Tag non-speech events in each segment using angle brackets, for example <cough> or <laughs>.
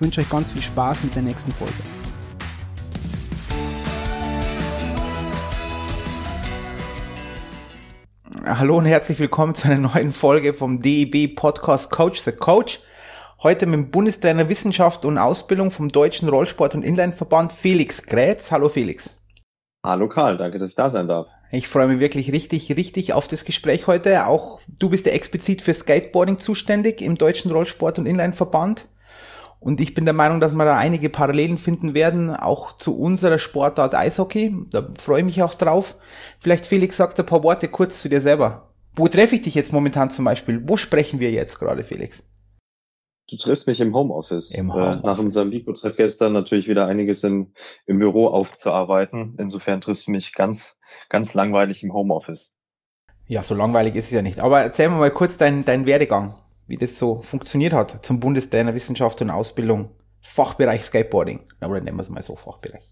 ich wünsche euch ganz viel Spaß mit der nächsten Folge. Hallo und herzlich willkommen zu einer neuen Folge vom DEB Podcast Coach the Coach. Heute mit dem Bundestrainer Wissenschaft und Ausbildung vom Deutschen Rollsport- und Inlineverband Felix Grätz. Hallo Felix. Hallo Karl, danke, dass ich da sein darf. Ich freue mich wirklich richtig, richtig auf das Gespräch heute. Auch du bist ja explizit für Skateboarding zuständig im Deutschen Rollsport- und Inlineverband. Und ich bin der Meinung, dass wir da einige Parallelen finden werden, auch zu unserer Sportart Eishockey. Da freue ich mich auch drauf. Vielleicht, Felix, sagst du ein paar Worte kurz zu dir selber. Wo treffe ich dich jetzt momentan zum Beispiel? Wo sprechen wir jetzt gerade, Felix? Du triffst mich im Homeoffice. Im Homeoffice. Äh, nach unserem Vico-Treff gestern natürlich wieder einiges im, im Büro aufzuarbeiten. Insofern triffst du mich ganz, ganz langweilig im Homeoffice. Ja, so langweilig ist es ja nicht. Aber erzähl mir mal kurz deinen dein Werdegang wie das so funktioniert hat zum Bundestrainer Wissenschaft und Ausbildung, Fachbereich Skateboarding. Oder nennen wir es mal so, Fachbereich.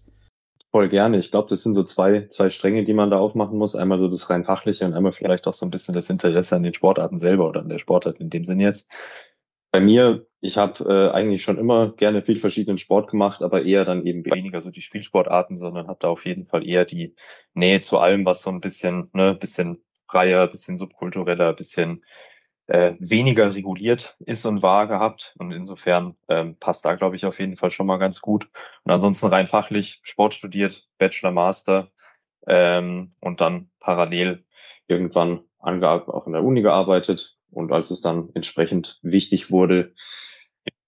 Voll gerne. Ich glaube, das sind so zwei, zwei Stränge, die man da aufmachen muss. Einmal so das rein fachliche und einmal vielleicht auch so ein bisschen das Interesse an den Sportarten selber oder an der Sportart in dem Sinn jetzt. Bei mir, ich habe äh, eigentlich schon immer gerne viel verschiedenen Sport gemacht, aber eher dann eben weniger so die Spielsportarten, sondern habe da auf jeden Fall eher die Nähe zu allem, was so ein bisschen, ne, bisschen freier, bisschen subkultureller, bisschen äh, weniger reguliert ist und war gehabt. Und insofern ähm, passt da, glaube ich, auf jeden Fall schon mal ganz gut. Und ansonsten rein fachlich Sport studiert, Bachelor, Master ähm, und dann parallel irgendwann auch in der Uni gearbeitet. Und als es dann entsprechend wichtig wurde,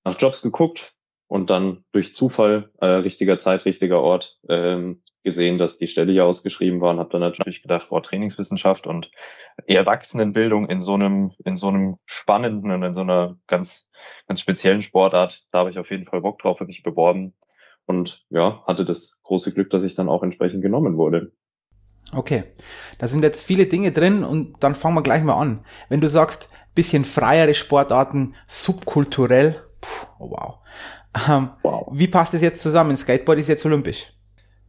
nach Jobs geguckt und dann durch Zufall, äh, richtiger Zeit, richtiger Ort, ähm, gesehen, dass die Stelle hier ausgeschrieben war und habe dann natürlich gedacht, boah, Trainingswissenschaft und Erwachsenenbildung in so einem, in so einem spannenden und in so einer ganz, ganz speziellen Sportart, da habe ich auf jeden Fall Bock drauf, habe mich beworben und ja, hatte das große Glück, dass ich dann auch entsprechend genommen wurde. Okay, da sind jetzt viele Dinge drin und dann fangen wir gleich mal an. Wenn du sagst, bisschen freiere Sportarten, subkulturell, puh, oh wow. Ähm, wow. Wie passt das jetzt zusammen? Skateboard ist jetzt olympisch.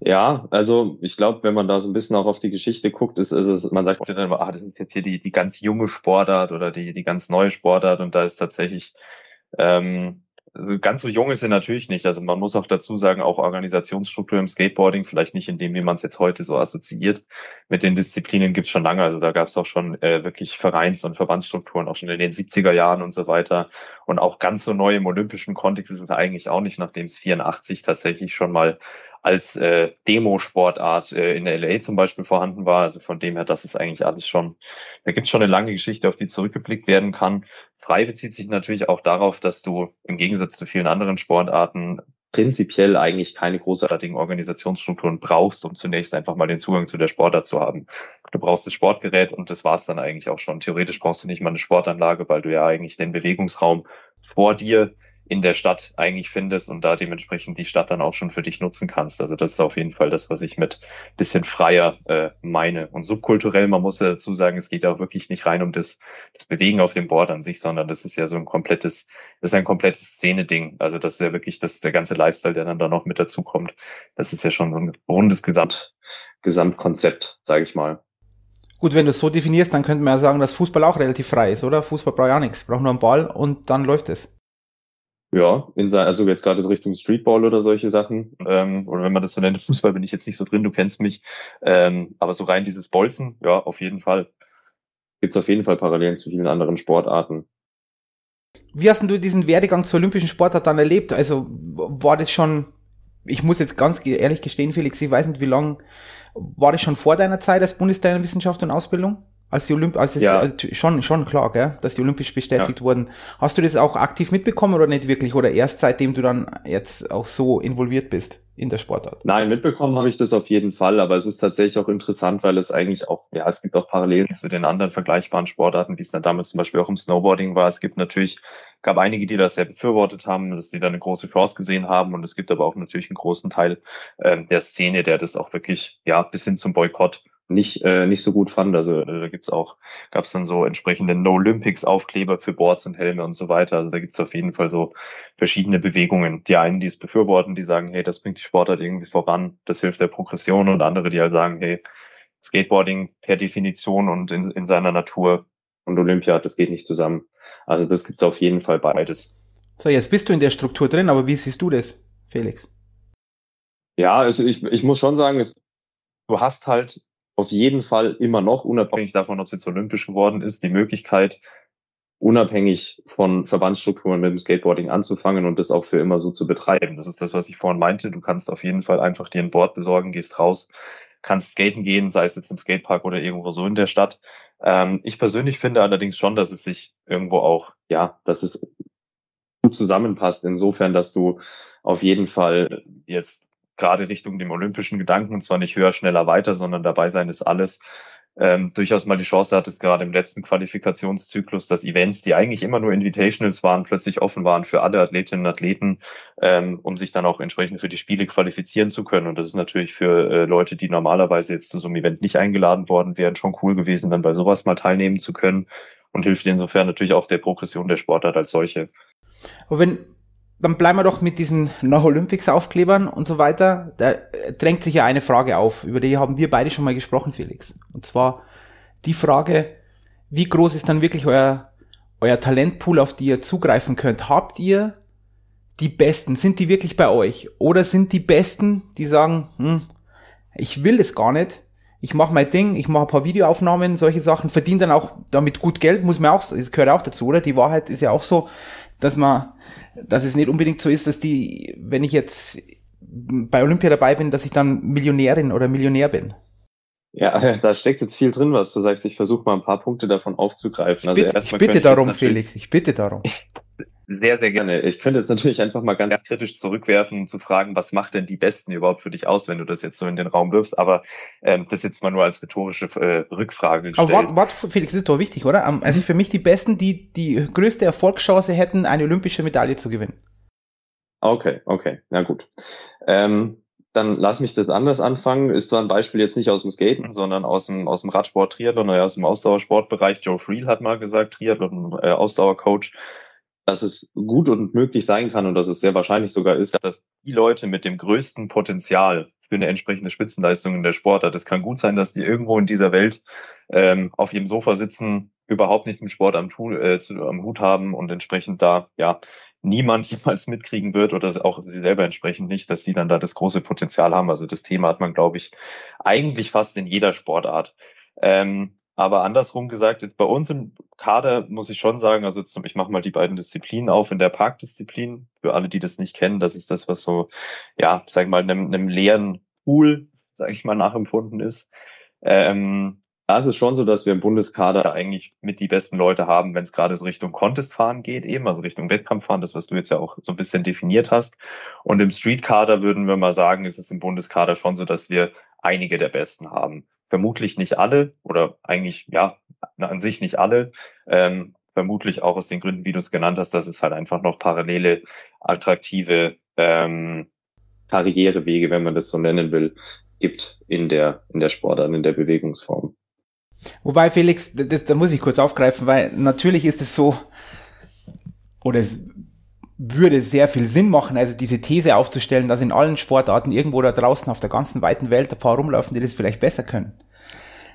Ja, also ich glaube, wenn man da so ein bisschen auch auf die Geschichte guckt, ist, ist es, man sagt dann immer, ah, das ist jetzt hier die, die ganz junge Sportart oder die, die ganz neue Sportart und da ist tatsächlich ähm, ganz so jung ist sie natürlich nicht. Also man muss auch dazu sagen, auch Organisationsstruktur im Skateboarding, vielleicht nicht in dem, wie man es jetzt heute so assoziiert. Mit den Disziplinen gibt's schon lange. Also da gab's auch schon äh, wirklich Vereins- und Verbandsstrukturen, auch schon in den 70er Jahren und so weiter. Und auch ganz so neu im olympischen Kontext ist es eigentlich auch nicht, nachdem es 84 tatsächlich schon mal als äh, Demo-Sportart äh, in LA zum Beispiel vorhanden war. Also von dem her, das ist eigentlich alles schon, da gibt es schon eine lange Geschichte, auf die zurückgeblickt werden kann. Frei bezieht sich natürlich auch darauf, dass du im Gegensatz zu vielen anderen Sportarten prinzipiell eigentlich keine großartigen Organisationsstrukturen brauchst, um zunächst einfach mal den Zugang zu der Sportart zu haben. Du brauchst das Sportgerät und das war's dann eigentlich auch schon. Theoretisch brauchst du nicht mal eine Sportanlage, weil du ja eigentlich den Bewegungsraum vor dir in der Stadt eigentlich findest und da dementsprechend die Stadt dann auch schon für dich nutzen kannst. Also das ist auf jeden Fall das, was ich mit bisschen freier äh, meine. Und subkulturell, man muss ja dazu sagen, es geht auch wirklich nicht rein um das, das Bewegen auf dem Board an sich, sondern das ist ja so ein komplettes, das ist ein komplettes Szene-Ding. Also das ist ja wirklich das der ganze Lifestyle, der dann da noch mit dazu kommt. Das ist ja schon so ein rundes Gesamt, Gesamtkonzept, sage ich mal. Gut, wenn du es so definierst, dann könnte man ja sagen, dass Fußball auch relativ frei ist, oder? Fußball braucht ja nichts, braucht nur einen Ball und dann läuft es. Ja, in sein, also jetzt gerade so Richtung Streetball oder solche Sachen. Ähm, oder wenn man das so nennt, Fußball bin ich jetzt nicht so drin, du kennst mich. Ähm, aber so rein dieses Bolzen, ja, auf jeden Fall. Gibt es auf jeden Fall Parallelen zu vielen anderen Sportarten. Wie hast du diesen Werdegang zur olympischen Sportart dann erlebt? Also war das schon, ich muss jetzt ganz ehrlich gestehen, Felix, ich weiß nicht, wie lang, war das schon vor deiner Zeit als Bundestrainer Wissenschaft und Ausbildung? Als die Olymp als es, ja. also schon schon klar, gell, dass die olympisch bestätigt ja. wurden. Hast du das auch aktiv mitbekommen oder nicht wirklich oder erst seitdem du dann jetzt auch so involviert bist in der Sportart? Nein, mitbekommen habe ich das auf jeden Fall, aber es ist tatsächlich auch interessant, weil es eigentlich auch ja, es gibt auch Parallelen zu den anderen vergleichbaren Sportarten, wie es dann damals zum Beispiel auch im Snowboarding war. Es gibt natürlich gab einige, die das sehr befürwortet haben, dass sie da eine große Chance gesehen haben. Und es gibt aber auch natürlich einen großen Teil äh, der Szene, der das auch wirklich, ja, bis hin zum Boykott nicht, äh, nicht so gut fand. Also äh, da gibt's auch, gab es dann so entsprechende No Olympics Aufkleber für Boards und Helme und so weiter. Also da gibt's auf jeden Fall so verschiedene Bewegungen. Die einen, die es befürworten, die sagen, hey, das bringt die Sportart irgendwie voran, das hilft der Progression und andere, die halt sagen, hey, Skateboarding per Definition und in, in seiner Natur und Olympia, das geht nicht zusammen. Also das gibt's auf jeden Fall beides. So, jetzt bist du in der Struktur drin, aber wie siehst du das, Felix? Ja, also ich, ich muss schon sagen, es, du hast halt auf jeden Fall immer noch, unabhängig davon, ob es jetzt olympisch geworden ist, die Möglichkeit, unabhängig von Verbandsstrukturen mit dem Skateboarding anzufangen und das auch für immer so zu betreiben. Das ist das, was ich vorhin meinte. Du kannst auf jeden Fall einfach dir ein Board besorgen, gehst raus, kannst skaten gehen, sei es jetzt im Skatepark oder irgendwo so in der Stadt. Ähm, ich persönlich finde allerdings schon, dass es sich irgendwo auch, ja, dass es gut zusammenpasst, insofern, dass du auf jeden Fall jetzt gerade Richtung dem olympischen Gedanken, und zwar nicht höher, schneller, weiter, sondern dabei sein ist alles, ähm, durchaus mal die Chance hattest, gerade im letzten Qualifikationszyklus, dass Events, die eigentlich immer nur Invitationals waren, plötzlich offen waren für alle Athletinnen und Athleten, ähm, um sich dann auch entsprechend für die Spiele qualifizieren zu können. Und das ist natürlich für äh, Leute, die normalerweise jetzt zu so einem Event nicht eingeladen worden wären, schon cool gewesen, dann bei sowas mal teilnehmen zu können und hilft insofern natürlich auch der Progression der Sportart als solche. Aber wenn, dann bleiben wir doch mit diesen No Olympics Aufklebern und so weiter. Da drängt sich ja eine Frage auf, über die haben wir beide schon mal gesprochen, Felix. Und zwar die Frage, wie groß ist dann wirklich euer, euer Talentpool, auf die ihr zugreifen könnt? Habt ihr die Besten? Sind die wirklich bei euch? Oder sind die Besten, die sagen, hm, ich will das gar nicht, ich mache mein Ding, ich mache ein paar Videoaufnahmen, solche Sachen, verdiene dann auch damit gut Geld, muss man auch, das gehört auch dazu, oder? Die Wahrheit ist ja auch so, dass man dass es nicht unbedingt so ist, dass die, wenn ich jetzt bei Olympia dabei bin, dass ich dann Millionärin oder Millionär bin. Ja, <laughs> da steckt jetzt viel drin, was du sagst. Ich versuche mal ein paar Punkte davon aufzugreifen. Ich bitte, also ich bitte darum, Felix. Ich bitte darum. <laughs> Sehr, sehr gerne. Ich könnte jetzt natürlich einfach mal ganz kritisch zurückwerfen und zu fragen, was macht denn die Besten überhaupt für dich aus, wenn du das jetzt so in den Raum wirfst? Aber ähm, das jetzt mal nur als rhetorische äh, Rückfrage gestellt. Aber warte, warte, Felix, das ist doch wichtig, oder? Also mhm. für mich die Besten, die die größte Erfolgschance hätten, eine olympische Medaille zu gewinnen. Okay, okay, na gut. Ähm, dann lass mich das anders anfangen. Ist zwar ein Beispiel jetzt nicht aus dem Skaten, sondern aus dem, aus dem Radsport Triathlon oder aus dem Ausdauersportbereich. Joe Friel hat mal gesagt, Triathlon äh, Ausdauercoach, dass es gut und möglich sein kann und dass es sehr wahrscheinlich sogar ist, dass die Leute mit dem größten Potenzial für eine entsprechende Spitzenleistung in der Sportart, es kann gut sein, dass die irgendwo in dieser Welt ähm, auf ihrem Sofa sitzen, überhaupt nichts mit Sport am, äh, am Hut haben und entsprechend da ja niemand <laughs> jemals mitkriegen wird oder auch sie selber entsprechend nicht, dass sie dann da das große Potenzial haben. Also das Thema hat man, glaube ich, eigentlich fast in jeder Sportart. Ähm, aber andersrum gesagt, bei uns im Kader muss ich schon sagen, also ich mache mal die beiden Disziplinen auf. In der Parkdisziplin, für alle, die das nicht kennen, das ist das, was so, ja, sag ich mal, einem, einem leeren Pool, sage ich mal, nachempfunden ist. Ähm, da ist schon so, dass wir im Bundeskader eigentlich mit die besten Leute haben, wenn es gerade so Richtung Contest-Fahren geht, eben, also Richtung Wettkampffahren, das, was du jetzt ja auch so ein bisschen definiert hast. Und im Street-Kader würden wir mal sagen, ist es im Bundeskader schon so, dass wir einige der Besten haben. Vermutlich nicht alle oder eigentlich, ja, an sich nicht alle. Ähm, vermutlich auch aus den Gründen, wie du es genannt hast, dass es halt einfach noch parallele, attraktive ähm, Karrierewege, wenn man das so nennen will, gibt in der, in der Sportart, in der Bewegungsform. Wobei, Felix, das, da muss ich kurz aufgreifen, weil natürlich ist es so, oder es würde sehr viel Sinn machen, also diese These aufzustellen, dass in allen Sportarten irgendwo da draußen auf der ganzen weiten Welt ein paar rumlaufen, die das vielleicht besser können.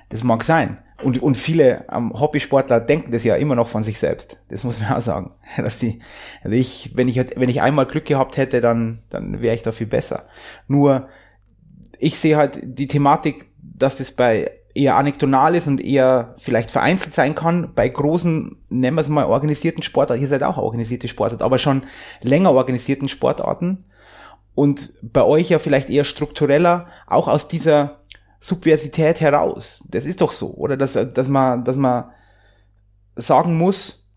Das mag sein. Und, und viele ähm, Hobbysportler denken das ja immer noch von sich selbst. Das muss man auch sagen. <laughs> Dass die, also ich, wenn ich, wenn ich einmal Glück gehabt hätte, dann, dann wäre ich da viel besser. Nur, ich sehe halt die Thematik, dass das bei eher anekdotal ist und eher vielleicht vereinzelt sein kann. Bei großen, nennen wir es mal, organisierten Sportarten, ihr seid auch organisierte Sportarten, aber schon länger organisierten Sportarten und bei euch ja vielleicht eher struktureller, auch aus dieser Subversität heraus. Das ist doch so, oder? Dass, dass man, dass man sagen muss,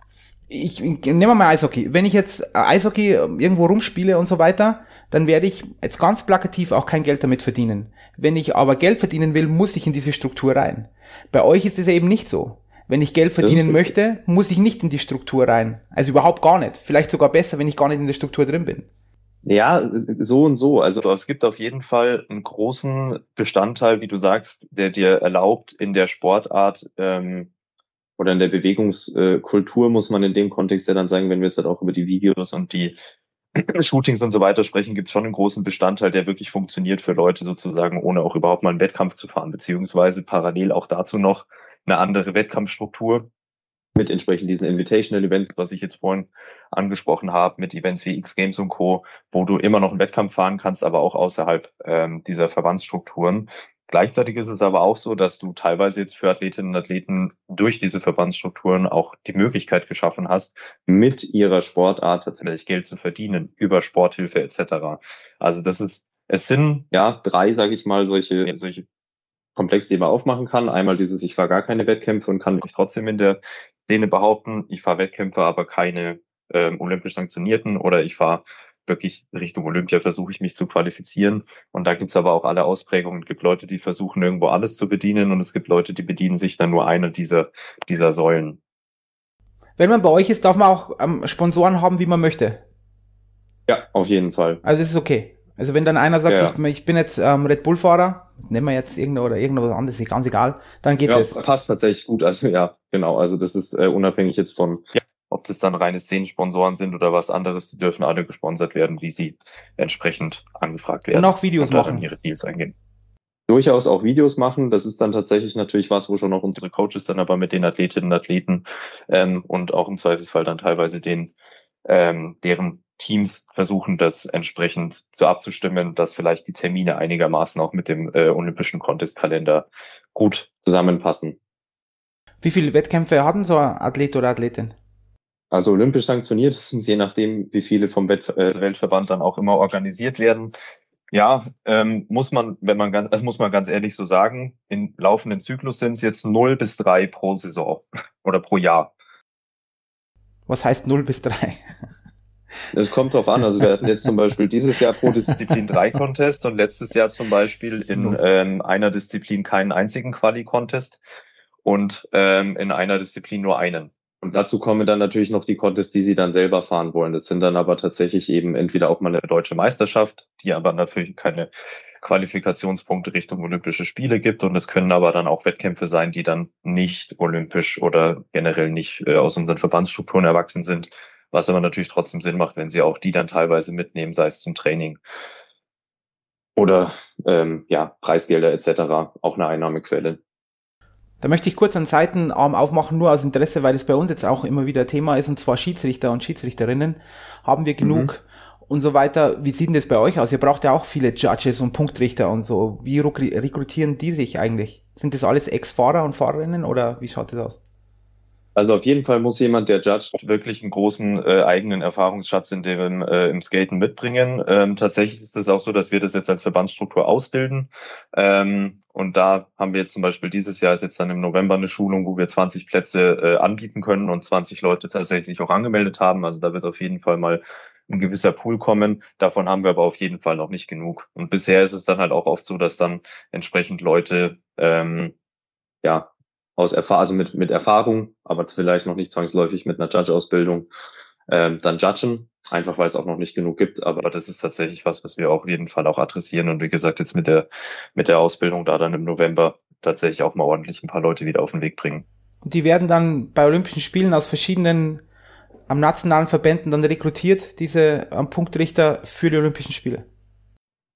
ich, nehmen wir mal Eishockey. Wenn ich jetzt Eishockey irgendwo rumspiele und so weiter, dann werde ich jetzt ganz plakativ auch kein Geld damit verdienen. Wenn ich aber Geld verdienen will, muss ich in diese Struktur rein. Bei euch ist es eben nicht so. Wenn ich Geld verdienen möchte, muss ich nicht in die Struktur rein. Also überhaupt gar nicht. Vielleicht sogar besser, wenn ich gar nicht in der Struktur drin bin. Ja, so und so. Also es gibt auf jeden Fall einen großen Bestandteil, wie du sagst, der dir erlaubt, in der Sportart ähm, oder in der Bewegungskultur, muss man in dem Kontext ja dann sagen, wenn wir jetzt halt auch über die Videos und die <clears throat> Shootings und so weiter sprechen, gibt es schon einen großen Bestandteil, der wirklich funktioniert für Leute sozusagen, ohne auch überhaupt mal einen Wettkampf zu fahren, beziehungsweise parallel auch dazu noch eine andere Wettkampfstruktur mit entsprechend diesen Invitational Events, was ich jetzt vorhin angesprochen habe, mit Events wie X Games und Co., wo du immer noch einen Wettkampf fahren kannst, aber auch außerhalb ähm, dieser Verbandsstrukturen. Gleichzeitig ist es aber auch so, dass du teilweise jetzt für Athletinnen und Athleten durch diese Verbandsstrukturen auch die Möglichkeit geschaffen hast, mit ihrer Sportart tatsächlich Geld zu verdienen über Sporthilfe etc. Also das ist, es sind ja drei, sage ich mal, solche solche Komplex, die man aufmachen kann. Einmal dieses, ich fahre gar keine Wettkämpfe und kann mich trotzdem in der Szene behaupten, ich fahre Wettkämpfe, aber keine ähm, olympisch sanktionierten oder ich fahre wirklich Richtung Olympia versuche ich mich zu qualifizieren. Und da gibt's aber auch alle Ausprägungen. Es gibt Leute, die versuchen irgendwo alles zu bedienen und es gibt Leute, die bedienen sich dann nur eine dieser, dieser Säulen. Wenn man bei euch ist, darf man auch ähm, Sponsoren haben, wie man möchte. Ja, auf jeden Fall. Also es ist okay. Also wenn dann einer sagt, ja. ich, ich, bin jetzt ähm, Red Bull-Fahrer, nehmen wir jetzt irgendeine oder irgendwas anderes, ist ganz egal, dann geht ja, es. Passt tatsächlich gut. Also ja, genau. Also das ist äh, unabhängig jetzt von, ja. Ob das dann reine Szenensponsoren sind oder was anderes, die dürfen alle gesponsert werden, wie sie entsprechend angefragt werden. Und auch Videos und machen. ihre Deals eingehen. Durchaus auch Videos machen. Das ist dann tatsächlich natürlich was, wo schon auch unsere Coaches dann aber mit den Athletinnen und Athleten ähm, und auch im Zweifelsfall dann teilweise den ähm, deren Teams versuchen, das entsprechend zu abzustimmen, dass vielleicht die Termine einigermaßen auch mit dem äh, olympischen Contest-Kalender gut zusammenpassen. Wie viele Wettkämpfe hatten so ein Athlet oder Athletin? Also olympisch sanktioniert <laughs> sind je nachdem, wie viele vom äh, Weltverband dann auch immer organisiert werden. Ja, ähm, muss man, wenn man ganz, das muss man ganz ehrlich so sagen, im laufenden Zyklus sind es jetzt 0 bis 3 pro Saison <laughs> oder pro Jahr. Was heißt 0 bis 3? Es kommt drauf an. Also wir hatten jetzt zum Beispiel dieses Jahr pro Disziplin drei Contests und letztes Jahr zum Beispiel in ähm, einer Disziplin keinen einzigen Quali-Contest und ähm, in einer Disziplin nur einen. Und dazu kommen dann natürlich noch die Contests, die sie dann selber fahren wollen. Das sind dann aber tatsächlich eben entweder auch mal eine deutsche Meisterschaft, die aber natürlich keine Qualifikationspunkte Richtung Olympische Spiele gibt. Und es können aber dann auch Wettkämpfe sein, die dann nicht olympisch oder generell nicht äh, aus unseren Verbandsstrukturen erwachsen sind, was aber natürlich trotzdem Sinn macht, wenn sie auch die dann teilweise mitnehmen, sei es zum Training oder ähm, ja, Preisgelder etc., auch eine Einnahmequelle. Da möchte ich kurz einen Seitenarm aufmachen, nur aus Interesse, weil es bei uns jetzt auch immer wieder Thema ist, und zwar Schiedsrichter und Schiedsrichterinnen. Haben wir genug mhm. und so weiter. Wie sieht denn das bei euch aus? Ihr braucht ja auch viele Judges und Punktrichter und so. Wie rekrutieren die sich eigentlich? Sind das alles Ex-Fahrer und Fahrerinnen oder wie schaut das aus? Also auf jeden Fall muss jemand, der judgt, wirklich einen großen äh, eigenen Erfahrungsschatz in dem äh, im Skaten mitbringen. Ähm, tatsächlich ist es auch so, dass wir das jetzt als Verbandsstruktur ausbilden. Ähm, und da haben wir jetzt zum Beispiel dieses Jahr ist jetzt dann im November eine Schulung, wo wir 20 Plätze äh, anbieten können und 20 Leute tatsächlich auch angemeldet haben. Also da wird auf jeden Fall mal ein gewisser Pool kommen. Davon haben wir aber auf jeden Fall noch nicht genug. Und bisher ist es dann halt auch oft so, dass dann entsprechend Leute ähm, ja aus Erfahrung, also mit, mit Erfahrung, aber vielleicht noch nicht zwangsläufig mit einer Judge-Ausbildung, ähm, dann judgen, einfach weil es auch noch nicht genug gibt. Aber das ist tatsächlich was, was wir auf jeden Fall auch adressieren. Und wie gesagt, jetzt mit der, mit der Ausbildung da dann im November tatsächlich auch mal ordentlich ein paar Leute wieder auf den Weg bringen. Und die werden dann bei Olympischen Spielen aus verschiedenen am nationalen Verbänden dann rekrutiert, diese am Punktrichter für die Olympischen Spiele.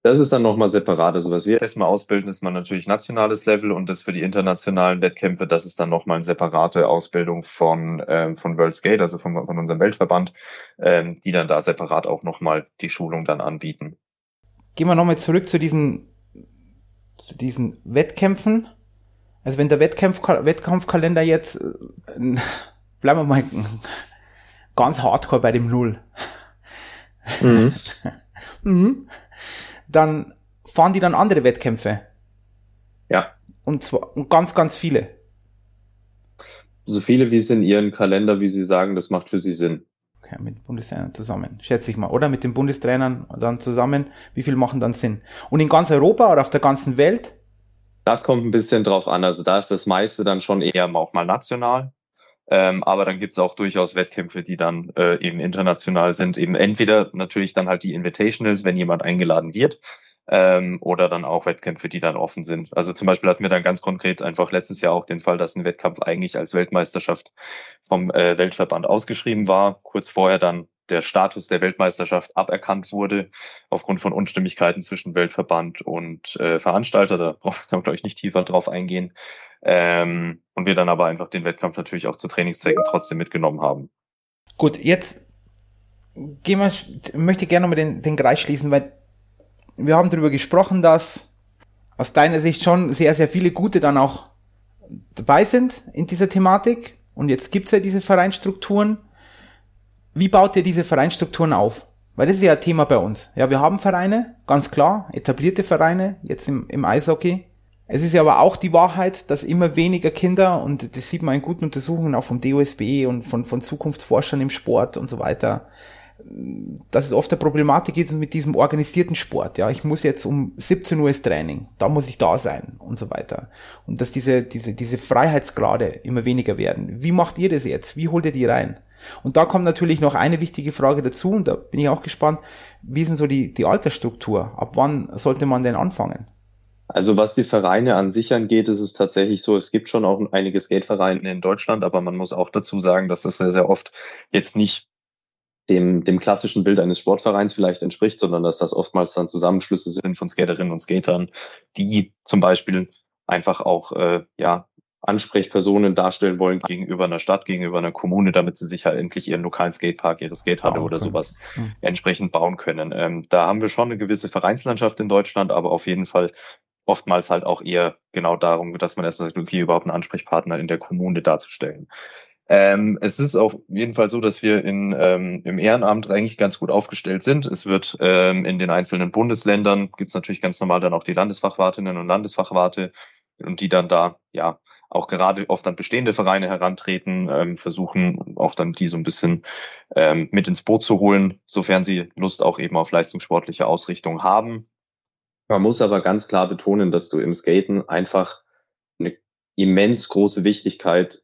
Das ist dann nochmal separat. Also was wir erstmal ausbilden, ist man natürlich nationales Level und das für die internationalen Wettkämpfe, das ist dann nochmal eine separate Ausbildung von, ähm, von World Skate, also von, von unserem Weltverband, ähm, die dann da separat auch nochmal die Schulung dann anbieten. Gehen wir nochmal zurück zu diesen, zu diesen Wettkämpfen. Also wenn der Wettkampf, Wettkampfkalender jetzt, äh, <laughs> bleiben wir mal ganz hardcore bei dem Null. Mhm. <laughs> mhm dann fahren die dann andere Wettkämpfe. Ja. Und zwar und ganz, ganz viele. So viele wie es in ihren Kalender, wie sie sagen, das macht für sie Sinn. Okay, mit den Bundestrainern zusammen, schätze ich mal. Oder mit den Bundestrainern dann zusammen, wie viel machen dann Sinn? Und in ganz Europa oder auf der ganzen Welt? Das kommt ein bisschen drauf an. Also da ist das meiste dann schon eher auch mal national. Ähm, aber dann gibt's auch durchaus Wettkämpfe, die dann äh, eben international sind. Eben entweder natürlich dann halt die Invitationals, wenn jemand eingeladen wird, ähm, oder dann auch Wettkämpfe, die dann offen sind. Also zum Beispiel hatten wir dann ganz konkret einfach letztes Jahr auch den Fall, dass ein Wettkampf eigentlich als Weltmeisterschaft vom äh, Weltverband ausgeschrieben war, kurz vorher dann der Status der Weltmeisterschaft aberkannt wurde, aufgrund von Unstimmigkeiten zwischen Weltverband und äh, Veranstalter. Da braucht man, glaube ich, nicht tiefer drauf eingehen. Ähm, und wir dann aber einfach den Wettkampf natürlich auch zu Trainingszwecken trotzdem mitgenommen haben. Gut, jetzt gehen wir, möchte ich gerne nochmal den, den Kreis schließen, weil wir haben darüber gesprochen, dass aus deiner Sicht schon sehr, sehr viele gute dann auch dabei sind in dieser Thematik. Und jetzt gibt's ja diese Vereinstrukturen. Wie baut ihr diese Vereinstrukturen auf? Weil das ist ja ein Thema bei uns. Ja, wir haben Vereine, ganz klar, etablierte Vereine, jetzt im, im Eishockey. Es ist ja aber auch die Wahrheit, dass immer weniger Kinder, und das sieht man in guten Untersuchungen auch vom DOSB und von, von Zukunftsforschern im Sport und so weiter, dass es oft eine Problematik ist mit diesem organisierten Sport. Ja, ich muss jetzt um 17 Uhr ist Training, da muss ich da sein und so weiter. Und dass diese, diese, diese Freiheitsgrade immer weniger werden. Wie macht ihr das jetzt? Wie holt ihr die rein? Und da kommt natürlich noch eine wichtige Frage dazu, und da bin ich auch gespannt, wie ist denn so die, die Altersstruktur? Ab wann sollte man denn anfangen? Also was die Vereine an sich angeht, ist es tatsächlich so, es gibt schon auch einige Skatevereine in Deutschland, aber man muss auch dazu sagen, dass das sehr, sehr oft jetzt nicht dem, dem klassischen Bild eines Sportvereins vielleicht entspricht, sondern dass das oftmals dann Zusammenschlüsse sind von Skaterinnen und Skatern, die zum Beispiel einfach auch äh, ja Ansprechpersonen darstellen wollen gegenüber einer Stadt, gegenüber einer Kommune, damit sie sich halt endlich ihren lokalen Skatepark, ihre Skatehalle oder sowas entsprechend bauen können. Ähm, da haben wir schon eine gewisse Vereinslandschaft in Deutschland, aber auf jeden Fall oftmals halt auch eher genau darum, dass man erstmal sagt, okay, überhaupt einen Ansprechpartner in der Kommune darzustellen. Ähm, es ist auf jeden Fall so, dass wir in, ähm, im Ehrenamt eigentlich ganz gut aufgestellt sind. Es wird ähm, in den einzelnen Bundesländern, gibt es natürlich ganz normal dann auch die Landesfachwartinnen und Landesfachwarte und die dann da ja auch gerade oft an bestehende Vereine herantreten, ähm, versuchen auch dann die so ein bisschen ähm, mit ins Boot zu holen, sofern sie Lust auch eben auf leistungssportliche Ausrichtung haben. Man muss aber ganz klar betonen, dass du im Skaten einfach eine immens große Wichtigkeit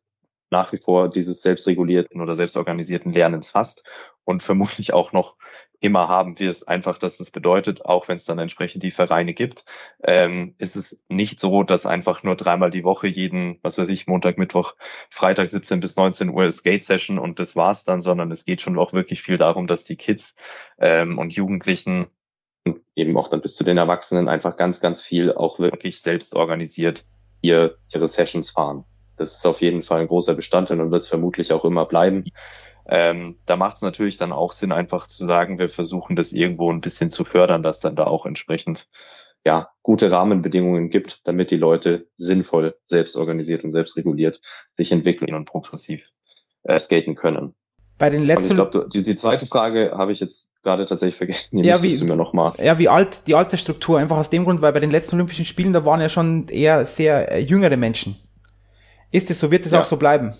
nach wie vor dieses selbstregulierten oder selbstorganisierten Lernens hast und vermutlich auch noch immer haben wirst, einfach, dass das bedeutet, auch wenn es dann entsprechend die Vereine gibt, ähm, ist es nicht so, dass einfach nur dreimal die Woche jeden, was weiß ich, Montag, Mittwoch, Freitag 17 bis 19 Uhr Skate-Session und das war's dann, sondern es geht schon auch wirklich viel darum, dass die Kids ähm, und Jugendlichen eben auch dann bis zu den Erwachsenen einfach ganz, ganz viel auch wirklich selbst organisiert ihr, ihre Sessions fahren. Das ist auf jeden Fall ein großer Bestandteil und wird es vermutlich auch immer bleiben. Ähm, da macht es natürlich dann auch Sinn, einfach zu sagen, wir versuchen das irgendwo ein bisschen zu fördern, dass dann da auch entsprechend ja gute Rahmenbedingungen gibt, damit die Leute sinnvoll selbst organisiert und selbst reguliert sich entwickeln und progressiv äh, skaten können. Bei den letzten. Und ich glaube, die, die, zweite Frage habe ich jetzt gerade tatsächlich vergessen. Die ja, wie, du mir noch mal. ja, wie alt die Altersstruktur einfach aus dem Grund, weil bei den letzten Olympischen Spielen da waren ja schon eher sehr äh, jüngere Menschen. Ist es so? Wird es ja. auch so bleiben?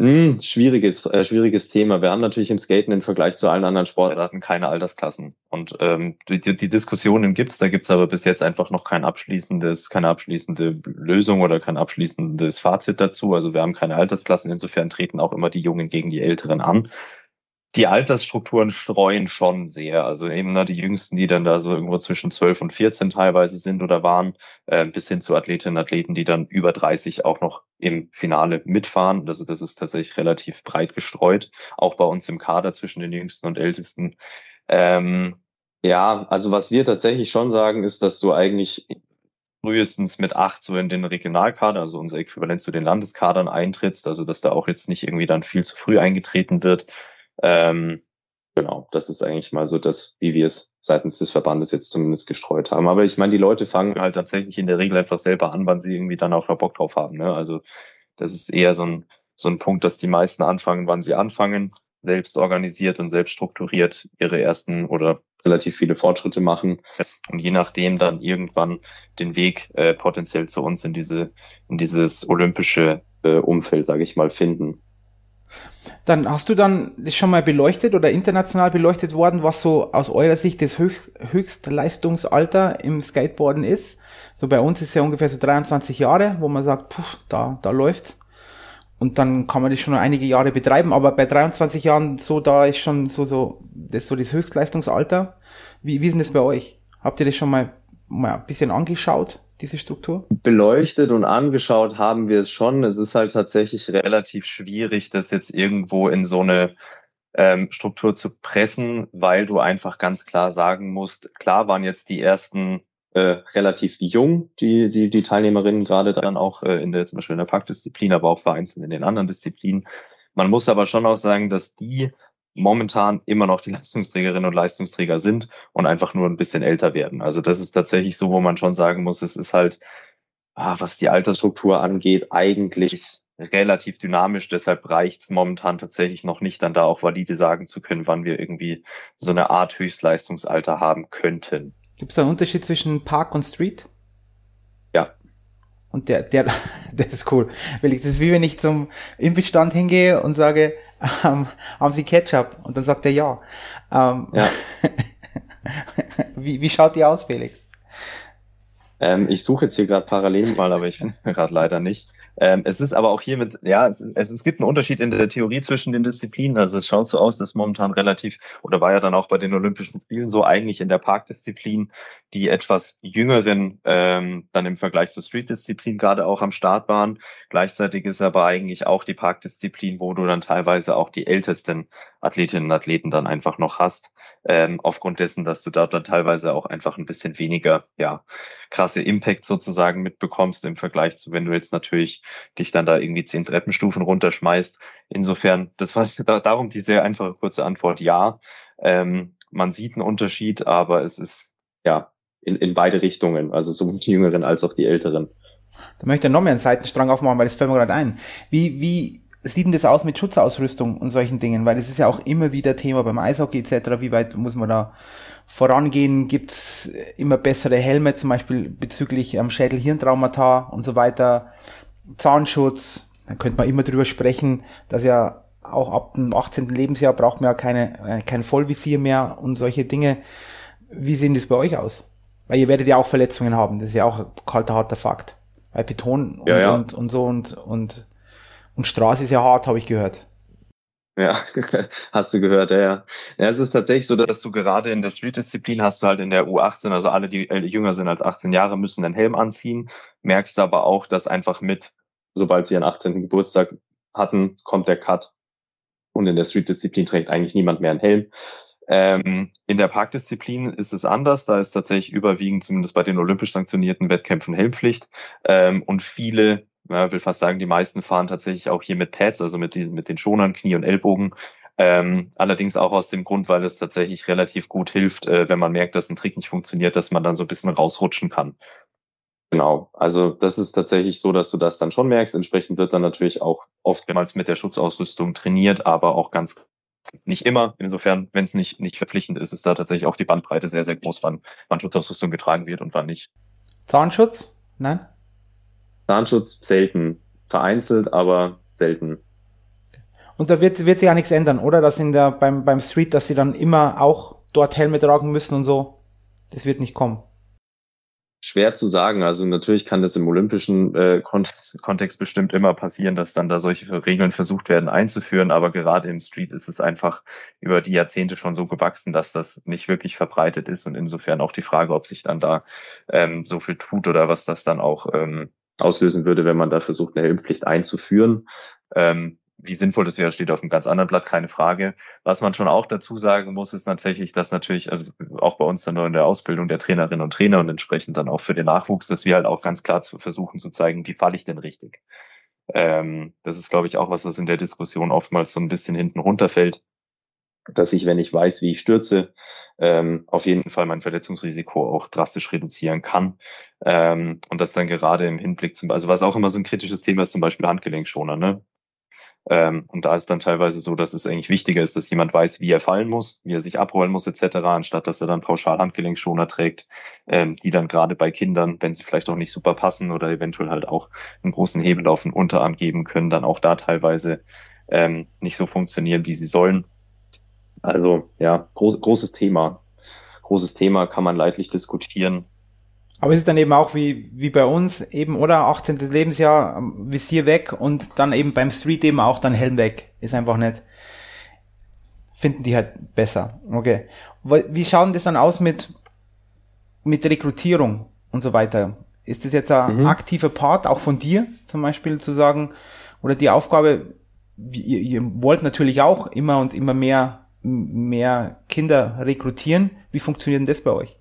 Hm, schwieriges, äh, schwieriges Thema. Wir haben natürlich im Skaten im Vergleich zu allen anderen Sportarten keine Altersklassen. Und ähm, die, die Diskussionen gibt's, da gibt's aber bis jetzt einfach noch kein abschließendes, keine abschließende Lösung oder kein abschließendes Fazit dazu. Also wir haben keine Altersklassen, insofern treten auch immer die Jungen gegen die Älteren an die Altersstrukturen streuen schon sehr. Also eben ne, die Jüngsten, die dann da so irgendwo zwischen 12 und 14 teilweise sind oder waren, äh, bis hin zu Athletinnen und Athleten, die dann über 30 auch noch im Finale mitfahren. Also das ist tatsächlich relativ breit gestreut, auch bei uns im Kader zwischen den Jüngsten und Ältesten. Ähm, ja, also was wir tatsächlich schon sagen, ist, dass du eigentlich frühestens mit acht so in den Regionalkader, also unser Äquivalent zu den Landeskadern eintrittst, also dass da auch jetzt nicht irgendwie dann viel zu früh eingetreten wird. Ähm, genau, das ist eigentlich mal so das, wie wir es seitens des Verbandes jetzt zumindest gestreut haben. Aber ich meine, die Leute fangen halt tatsächlich in der Regel einfach selber an, wann sie irgendwie dann auch Bock drauf haben. Ne? Also das ist eher so ein, so ein Punkt, dass die meisten anfangen, wann sie anfangen, selbst organisiert und selbst strukturiert ihre ersten oder relativ viele Fortschritte machen und je nachdem dann irgendwann den Weg äh, potenziell zu uns in diese in dieses olympische äh, Umfeld, sage ich mal, finden. Dann hast du dann das schon mal beleuchtet oder international beleuchtet worden, was so aus eurer Sicht das Höchst, Höchstleistungsalter im Skateboarden ist. So bei uns ist ja ungefähr so 23 Jahre, wo man sagt, puh, da, da läuft's. Und dann kann man das schon einige Jahre betreiben, aber bei 23 Jahren so, da ist schon so, so, das so das Höchstleistungsalter. Wie, wie ist denn das bei euch? Habt ihr das schon mal, mal ein bisschen angeschaut? Diese Struktur? Beleuchtet und angeschaut haben wir es schon. Es ist halt tatsächlich relativ schwierig, das jetzt irgendwo in so eine ähm, Struktur zu pressen, weil du einfach ganz klar sagen musst, klar waren jetzt die ersten äh, relativ jung, die, die, die Teilnehmerinnen gerade dann auch äh, in der, zum Beispiel in der Parkdisziplin, aber auch vereinzelt in den anderen Disziplinen. Man muss aber schon auch sagen, dass die momentan immer noch die <laughs> Leistungsträgerinnen und Leistungsträger sind und einfach nur ein bisschen älter werden. Also das ist tatsächlich so, wo man schon sagen muss, es ist halt, ah, was die Altersstruktur angeht, eigentlich relativ dynamisch. Deshalb reicht es momentan tatsächlich noch nicht, dann da auch valide sagen zu können, wann wir irgendwie so eine Art Höchstleistungsalter haben könnten. Gibt es da einen Unterschied zwischen Park und Street? Und der, der, <laughs> der ist cool. Weil ich, das ist wie wenn ich zum Impfstand hingehe und sage, <laughs> ähm, haben Sie Ketchup? Und dann sagt er ja. Ähm, ja. <laughs> wie, wie schaut die aus, Felix? Ähm, ich suche jetzt hier gerade parallel mal, aber ich finde es gerade leider nicht. Ähm, es ist aber auch hier mit, ja, es, es, es gibt einen Unterschied in der Theorie zwischen den Disziplinen. Also es schaut so aus, dass momentan relativ, oder war ja dann auch bei den Olympischen Spielen so, eigentlich in der Parkdisziplin die etwas jüngeren ähm, dann im Vergleich zur Street-Disziplin gerade auch am Start waren. Gleichzeitig ist aber eigentlich auch die Parkdisziplin, wo du dann teilweise auch die ältesten Athletinnen und Athleten dann einfach noch hast, ähm, aufgrund dessen, dass du dort dann teilweise auch einfach ein bisschen weniger, ja, krasse Impact sozusagen mitbekommst im Vergleich zu, wenn du jetzt natürlich dich dann da irgendwie zehn Treppenstufen runterschmeißt. Insofern, das war darum die sehr einfache kurze Antwort, ja. Ähm, man sieht einen Unterschied, aber es ist ja in, in beide Richtungen, also sowohl die Jüngeren als auch die Älteren. Da möchte ich noch mehr einen Seitenstrang aufmachen, weil das fällt mir gerade ein. Wie, wie sieht denn das aus mit Schutzausrüstung und solchen Dingen? Weil das ist ja auch immer wieder Thema beim Eishockey etc. Wie weit muss man da vorangehen? Gibt's immer bessere Helme, zum Beispiel bezüglich ähm, Schädel-Hirntraumata und so weiter? Zahnschutz, da könnte man immer drüber sprechen, dass ja auch ab dem 18. Lebensjahr braucht man ja keine, äh, kein Vollvisier mehr und solche Dinge. Wie sehen das bei euch aus? Weil ihr werdet ja auch Verletzungen haben, das ist ja auch ein kalter, harter Fakt. Bei Beton und, ja, ja. und, und so und, und, und Straße ist ja hart, habe ich gehört. Ja, <laughs> hast du gehört, ja, ja. Ja, es ist tatsächlich so, dass du gerade in der Street-Disziplin hast du halt in der U18, also alle, die jünger sind als 18 Jahre, müssen einen Helm anziehen. Merkst aber auch, dass einfach mit, sobald sie ihren 18. Geburtstag hatten, kommt der Cut. Und in der Street-Disziplin trägt eigentlich niemand mehr einen Helm. Ähm, in der Parkdisziplin ist es anders. Da ist tatsächlich überwiegend, zumindest bei den olympisch sanktionierten Wettkämpfen, Helmpflicht. Ähm, und viele, ja, will fast sagen, die meisten fahren tatsächlich auch hier mit Pads, also mit, die, mit den Schonern, Knie und Ellbogen. Ähm, allerdings auch aus dem Grund, weil es tatsächlich relativ gut hilft, äh, wenn man merkt, dass ein Trick nicht funktioniert, dass man dann so ein bisschen rausrutschen kann. Genau, also das ist tatsächlich so, dass du das dann schon merkst. Entsprechend wird dann natürlich auch oftmals mit der Schutzausrüstung trainiert, aber auch ganz nicht immer. Insofern, wenn es nicht, nicht verpflichtend ist, ist da tatsächlich auch die Bandbreite sehr, sehr groß, wann, wann Schutzausrüstung getragen wird und wann nicht. Zahnschutz? Nein? Zahnschutz selten. Vereinzelt, aber selten. Und da wird, wird sich ja nichts ändern, oder? Dass in der, beim, beim Street, dass sie dann immer auch dort Helme tragen müssen und so. Das wird nicht kommen. Schwer zu sagen. Also natürlich kann das im olympischen äh, Kontext bestimmt immer passieren, dass dann da solche Regeln versucht werden einzuführen. Aber gerade im Street ist es einfach über die Jahrzehnte schon so gewachsen, dass das nicht wirklich verbreitet ist. Und insofern auch die Frage, ob sich dann da ähm, so viel tut oder was das dann auch ähm, auslösen würde, wenn man da versucht, eine Helmpflicht einzuführen. Ähm, wie sinnvoll das wäre, steht auf einem ganz anderen Blatt, keine Frage. Was man schon auch dazu sagen muss, ist tatsächlich, dass natürlich, also auch bei uns dann nur in der Ausbildung der Trainerinnen und Trainer und entsprechend dann auch für den Nachwuchs, dass wir halt auch ganz klar versuchen zu zeigen, wie falle ich denn richtig. Ähm, das ist, glaube ich, auch was, was in der Diskussion oftmals so ein bisschen hinten runterfällt, dass ich, wenn ich weiß, wie ich stürze, ähm, auf jeden Fall mein Verletzungsrisiko auch drastisch reduzieren kann. Ähm, und das dann gerade im Hinblick zum, also was auch immer so ein kritisches Thema ist, zum Beispiel Handgelenkschoner, ne? Ähm, und da ist dann teilweise so, dass es eigentlich wichtiger ist, dass jemand weiß, wie er fallen muss, wie er sich abrollen muss etc., anstatt dass er dann pauschal Handgelenkschoner trägt, ähm, die dann gerade bei Kindern, wenn sie vielleicht auch nicht super passen oder eventuell halt auch einen großen Hebel auf den Unterarm geben können, dann auch da teilweise ähm, nicht so funktionieren, wie sie sollen. Also ja, groß, großes Thema. Großes Thema kann man leidlich diskutieren. Aber es ist dann eben auch wie, wie bei uns eben, oder? 18. Lebensjahr, Visier weg und dann eben beim Street eben auch dann Helm weg. Ist einfach nicht. Finden die halt besser. Okay. Wie schaut das dann aus mit, mit Rekrutierung und so weiter? Ist das jetzt ein mhm. aktiver Part auch von dir, zum Beispiel zu sagen, oder die Aufgabe, ihr, ihr wollt natürlich auch immer und immer mehr, mehr Kinder rekrutieren. Wie funktioniert denn das bei euch?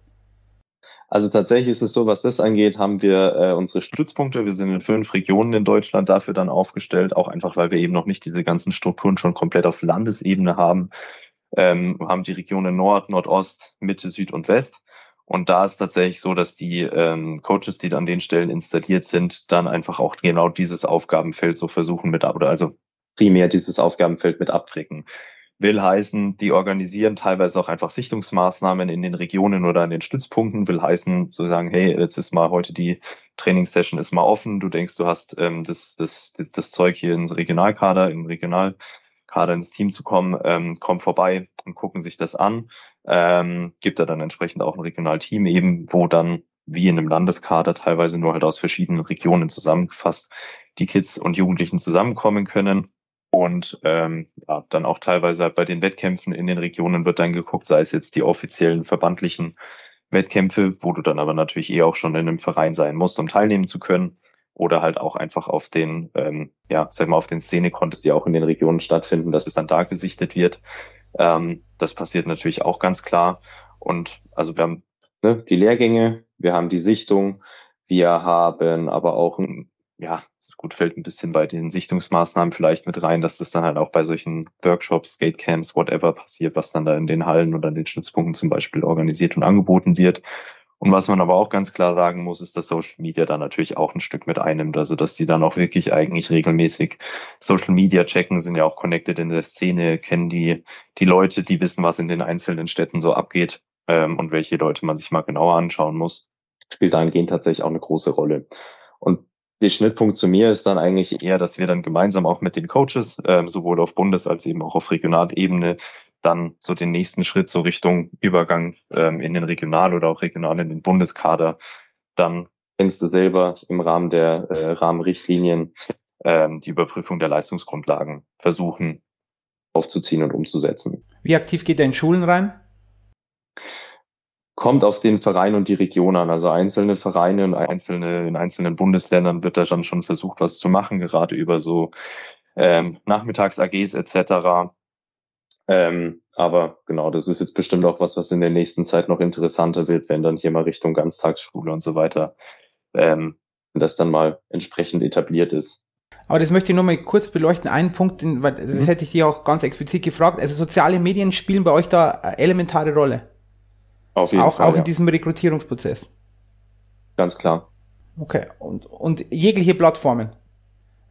Also tatsächlich ist es so, was das angeht, haben wir äh, unsere Stützpunkte. Wir sind in fünf Regionen in Deutschland dafür dann aufgestellt, auch einfach, weil wir eben noch nicht diese ganzen Strukturen schon komplett auf Landesebene haben. Ähm, haben die Regionen Nord, Nordost, Mitte, Süd und West. Und da ist tatsächlich so, dass die ähm, Coaches, die an den Stellen installiert sind, dann einfach auch genau dieses Aufgabenfeld so versuchen mit, oder also primär dieses Aufgabenfeld mit abdecken. Will heißen, die organisieren teilweise auch einfach Sichtungsmaßnahmen in den Regionen oder an den Stützpunkten. Will heißen, so sagen, hey, jetzt ist mal heute die Trainingssession ist mal offen. Du denkst, du hast ähm, das, das, das Zeug hier ins Regionalkader, im Regionalkader ins Team zu kommen, ähm, komm vorbei und gucken sich das an. Ähm, gibt er dann entsprechend auch ein Regionalteam eben, wo dann wie in einem Landeskader teilweise nur halt aus verschiedenen Regionen zusammengefasst die Kids und Jugendlichen zusammenkommen können und ähm, ja, dann auch teilweise bei den Wettkämpfen in den Regionen wird dann geguckt, sei es jetzt die offiziellen verbandlichen Wettkämpfe, wo du dann aber natürlich eh auch schon in einem Verein sein musst, um teilnehmen zu können. Oder halt auch einfach auf den, ähm, ja, sag mal, auf den Szene-Contest, die auch in den Regionen stattfinden, dass es dann da gesichtet wird. Ähm, das passiert natürlich auch ganz klar. Und also wir haben ne, die Lehrgänge, wir haben die Sichtung, wir haben aber auch ein ja, gut, fällt ein bisschen bei den Sichtungsmaßnahmen vielleicht mit rein, dass das dann halt auch bei solchen Workshops, Skatecamps, whatever passiert, was dann da in den Hallen oder in den Stützpunkten zum Beispiel organisiert und angeboten wird. Und was man aber auch ganz klar sagen muss, ist, dass Social Media da natürlich auch ein Stück mit einnimmt. Also, dass die dann auch wirklich eigentlich regelmäßig Social Media checken, sind ja auch connected in der Szene, kennen die, die Leute, die wissen, was in den einzelnen Städten so abgeht ähm, und welche Leute man sich mal genauer anschauen muss. Spielt dahingehend tatsächlich auch eine große Rolle. Und der Schnittpunkt zu mir ist dann eigentlich eher, dass wir dann gemeinsam auch mit den Coaches, ähm, sowohl auf Bundes- als eben auch auf Regionalebene, dann so den nächsten Schritt so Richtung Übergang ähm, in den Regional- oder auch regional in den Bundeskader, dann kennst du selber im Rahmen der äh, Rahmenrichtlinien ähm, die Überprüfung der Leistungsgrundlagen versuchen aufzuziehen und umzusetzen. Wie aktiv geht er in Schulen rein? Kommt auf den Verein und die Region an. Also einzelne Vereine und einzelne, in einzelnen Bundesländern wird da dann schon versucht, was zu machen, gerade über so ähm, Nachmittags-AGs etc. Ähm, aber genau, das ist jetzt bestimmt auch was, was in der nächsten Zeit noch interessanter wird, wenn dann hier mal Richtung Ganztagsschule und so weiter, ähm, das dann mal entsprechend etabliert ist. Aber das möchte ich nochmal kurz beleuchten. Einen Punkt, weil das mhm. hätte ich dir auch ganz explizit gefragt. Also soziale Medien spielen bei euch da eine elementare Rolle. Auf jeden auch, Fall. Auch ja. in diesem Rekrutierungsprozess. Ganz klar. Okay. Und, und jegliche Plattformen.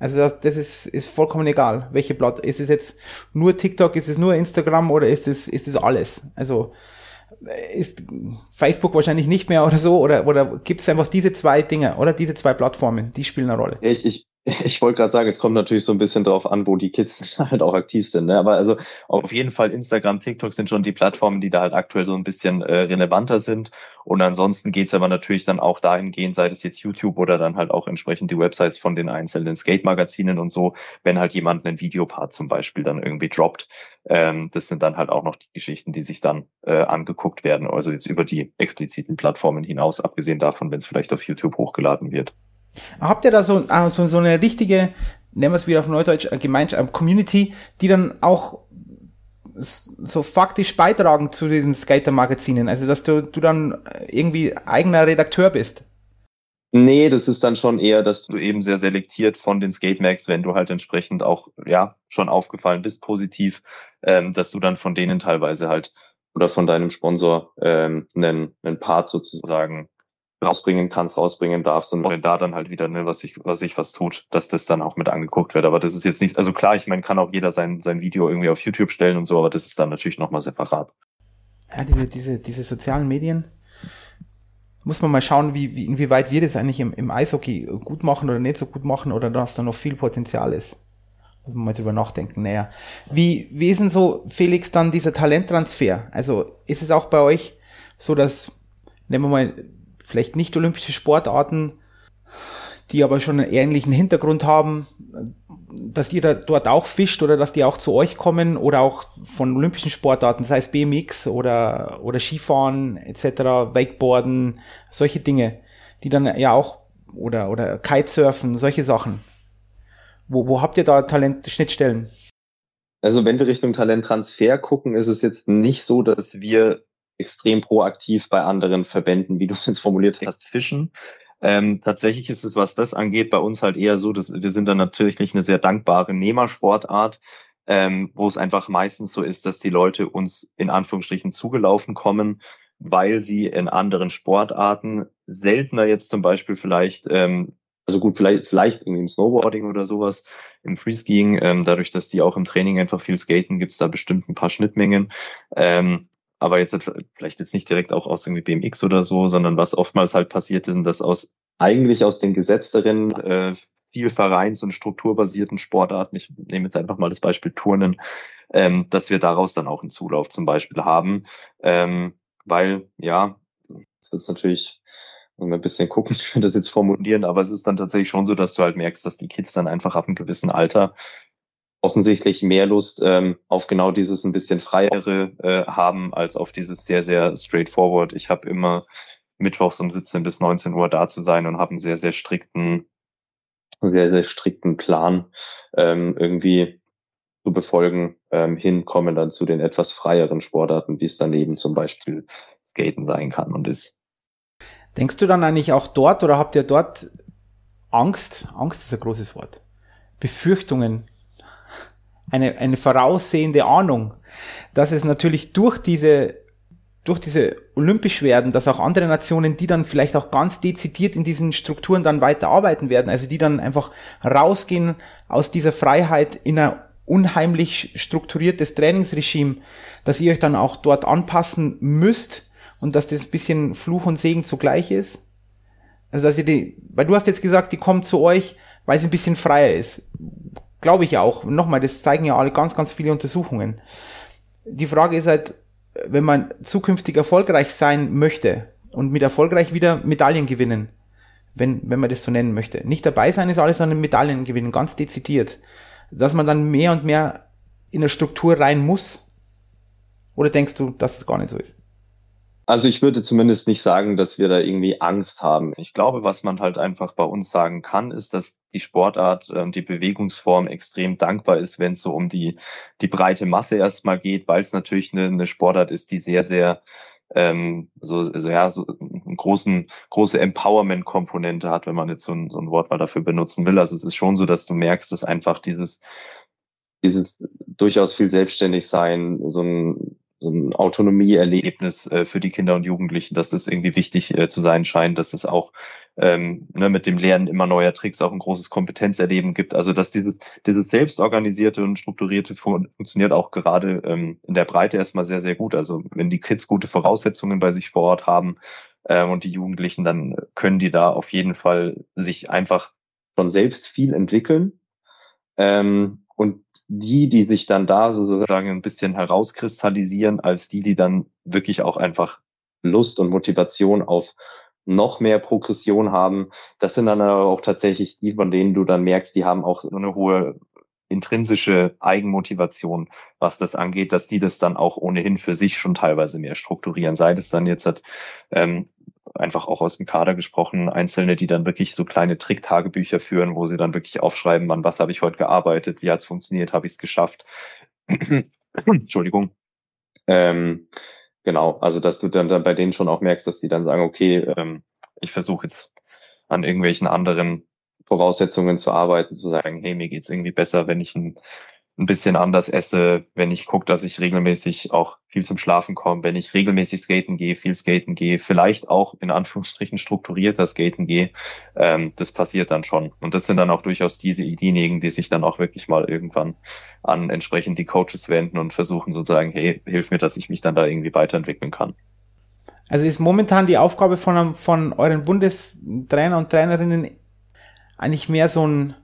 Also das, das ist, ist vollkommen egal, welche Plattform. Ist es jetzt nur TikTok, ist es nur Instagram oder ist es, ist es alles? Also ist Facebook wahrscheinlich nicht mehr oder so, oder, oder gibt es einfach diese zwei Dinge, oder diese zwei Plattformen, die spielen eine Rolle? Ich, ich, ich wollte gerade sagen, es kommt natürlich so ein bisschen drauf an, wo die Kids <laughs> halt auch aktiv sind. Ne? Aber also auf jeden Fall Instagram, TikTok sind schon die Plattformen, die da halt aktuell so ein bisschen äh, relevanter sind. Und ansonsten geht's aber natürlich dann auch dahingehend, sei es jetzt YouTube oder dann halt auch entsprechend die Websites von den einzelnen Skate-Magazinen und so, wenn halt jemand einen Videopart zum Beispiel dann irgendwie droppt. Ähm, das sind dann halt auch noch die Geschichten, die sich dann äh, angeguckt werden. Also jetzt über die expliziten Plattformen hinaus, abgesehen davon, wenn es vielleicht auf YouTube hochgeladen wird. Habt ihr da so, ah, so, so eine richtige, nennen wir es wieder auf Neudeutsch, äh, Gemeinschaft, äh, Community, die dann auch so faktisch beitragen zu diesen Skater-Magazinen? Also, dass du, du dann irgendwie eigener Redakteur bist? Nee, das ist dann schon eher, dass du eben sehr selektiert von den Skate Mags, wenn du halt entsprechend auch, ja, schon aufgefallen bist, positiv, ähm, dass du dann von denen teilweise halt oder von deinem Sponsor ähm, einen, einen Part sozusagen rausbringen kannst, rausbringen darfst und wenn da dann halt wieder, ne, was sich, was sich was tut, dass das dann auch mit angeguckt wird. Aber das ist jetzt nicht, also klar, ich meine, kann auch jeder sein, sein Video irgendwie auf YouTube stellen und so, aber das ist dann natürlich nochmal separat. Ja, diese, diese, diese sozialen Medien, muss man mal schauen, wie, wie, inwieweit wir das eigentlich im, im Eishockey gut machen oder nicht so gut machen oder dass da noch viel Potenzial ist. Also mal drüber nachdenken. Naja, wie, wie ist denn so, Felix, dann dieser Talenttransfer? Also ist es auch bei euch so, dass, nehmen wir mal, vielleicht nicht olympische Sportarten, die aber schon einen ähnlichen Hintergrund haben, dass ihr da dort auch fischt oder dass die auch zu euch kommen oder auch von olympischen Sportarten, sei es BMX oder, oder Skifahren etc., Wakeboarden, solche Dinge, die dann ja auch oder, oder Kitesurfen, solche Sachen. Wo, wo habt ihr da Talentschnittstellen? Also wenn wir Richtung Talenttransfer gucken, ist es jetzt nicht so, dass wir extrem proaktiv bei anderen Verbänden, wie du es jetzt formuliert hast, fischen. Ähm, tatsächlich ist es, was das angeht, bei uns halt eher so, dass wir sind dann natürlich eine sehr dankbare Nehmersportart, ähm, wo es einfach meistens so ist, dass die Leute uns in Anführungsstrichen zugelaufen kommen, weil sie in anderen Sportarten seltener jetzt zum Beispiel vielleicht ähm, also gut, vielleicht, vielleicht irgendwie im Snowboarding oder sowas, im Freeskiing, ähm, dadurch, dass die auch im Training einfach viel skaten, gibt's da bestimmt ein paar Schnittmengen. Ähm, aber jetzt vielleicht jetzt nicht direkt auch aus irgendwie BMX oder so, sondern was oftmals halt passiert ist, dass aus eigentlich aus den gesetzteren äh, viel vereins- und strukturbasierten Sportarten, ich nehme jetzt einfach mal das Beispiel Turnen, ähm, dass wir daraus dann auch einen Zulauf zum Beispiel haben, ähm, weil ja, das ist natürlich und ein bisschen gucken, ich <laughs> das jetzt formulieren, aber es ist dann tatsächlich schon so, dass du halt merkst, dass die Kids dann einfach auf einem gewissen Alter offensichtlich mehr Lust ähm, auf genau dieses ein bisschen freiere äh, haben, als auf dieses sehr, sehr straightforward. Ich habe immer mittwochs um 17 bis 19 Uhr da zu sein und habe einen sehr, sehr strikten, sehr, sehr strikten Plan ähm, irgendwie zu befolgen, ähm, hinkommen dann zu den etwas freieren Sportarten, wie es daneben zum Beispiel Skaten sein kann und ist. Denkst du dann eigentlich auch dort oder habt ihr dort Angst? Angst ist ein großes Wort. Befürchtungen, eine, eine voraussehende Ahnung, dass es natürlich durch diese, durch diese olympisch werden, dass auch andere Nationen, die dann vielleicht auch ganz dezidiert in diesen Strukturen dann weiter arbeiten werden, also die dann einfach rausgehen aus dieser Freiheit in ein unheimlich strukturiertes Trainingsregime, dass ihr euch dann auch dort anpassen müsst und dass das ein bisschen Fluch und Segen zugleich ist. Also dass ihr die, weil du hast jetzt gesagt, die kommt zu euch, weil sie ein bisschen freier ist. Glaube ich auch. Nochmal, das zeigen ja alle ganz, ganz viele Untersuchungen. Die Frage ist halt, wenn man zukünftig erfolgreich sein möchte und mit erfolgreich wieder Medaillen gewinnen, wenn, wenn man das so nennen möchte. Nicht dabei sein ist alles, sondern Medaillen gewinnen, ganz dezidiert. Dass man dann mehr und mehr in eine Struktur rein muss? Oder denkst du, dass es gar nicht so ist? Also ich würde zumindest nicht sagen, dass wir da irgendwie Angst haben. Ich glaube, was man halt einfach bei uns sagen kann, ist, dass die Sportart die Bewegungsform extrem dankbar ist, wenn es so um die, die breite Masse erstmal geht, weil es natürlich eine, eine Sportart ist, die sehr, sehr ähm, so, also ja, so einen großen, große Empowerment-Komponente hat, wenn man jetzt so ein, so ein Wort mal dafür benutzen will. Also es ist schon so, dass du merkst, dass einfach dieses, dieses durchaus viel selbstständig sein, so ein so ein Autonomieerlebnis äh, für die Kinder und Jugendlichen, dass das irgendwie wichtig äh, zu sein scheint, dass es auch ähm, ne, mit dem Lernen immer neuer Tricks auch ein großes Kompetenzerleben gibt. Also dass dieses, dieses selbstorganisierte und strukturierte fun funktioniert auch gerade ähm, in der Breite erstmal sehr, sehr gut. Also wenn die Kids gute Voraussetzungen bei sich vor Ort haben äh, und die Jugendlichen, dann können die da auf jeden Fall sich einfach von selbst viel entwickeln. Ähm, und die, die sich dann da sozusagen ein bisschen herauskristallisieren, als die, die dann wirklich auch einfach Lust und Motivation auf noch mehr Progression haben. Das sind dann aber auch tatsächlich die, von denen du dann merkst, die haben auch so eine hohe intrinsische Eigenmotivation, was das angeht, dass die das dann auch ohnehin für sich schon teilweise mehr strukturieren. Sei das dann jetzt hat, ähm, einfach auch aus dem Kader gesprochen, Einzelne, die dann wirklich so kleine Tricktagebücher führen, wo sie dann wirklich aufschreiben, an was habe ich heute gearbeitet, wie hat es funktioniert, habe ich es geschafft. <clears throat> Entschuldigung. Ähm, genau, also dass du dann, dann bei denen schon auch merkst, dass die dann sagen, okay, ähm, ich versuche jetzt an irgendwelchen anderen Voraussetzungen zu arbeiten, zu sagen, hey, mir geht's irgendwie besser, wenn ich ein ein bisschen anders esse, wenn ich gucke, dass ich regelmäßig auch viel zum Schlafen komme, wenn ich regelmäßig skaten gehe, viel skaten gehe, vielleicht auch in Anführungsstrichen strukturierter skaten gehe, ähm, das passiert dann schon. Und das sind dann auch durchaus diese diejenigen, die sich dann auch wirklich mal irgendwann an entsprechend die Coaches wenden und versuchen sozusagen, hey, hilf mir, dass ich mich dann da irgendwie weiterentwickeln kann. Also ist momentan die Aufgabe von, von euren Bundestrainer und Trainerinnen eigentlich mehr so ein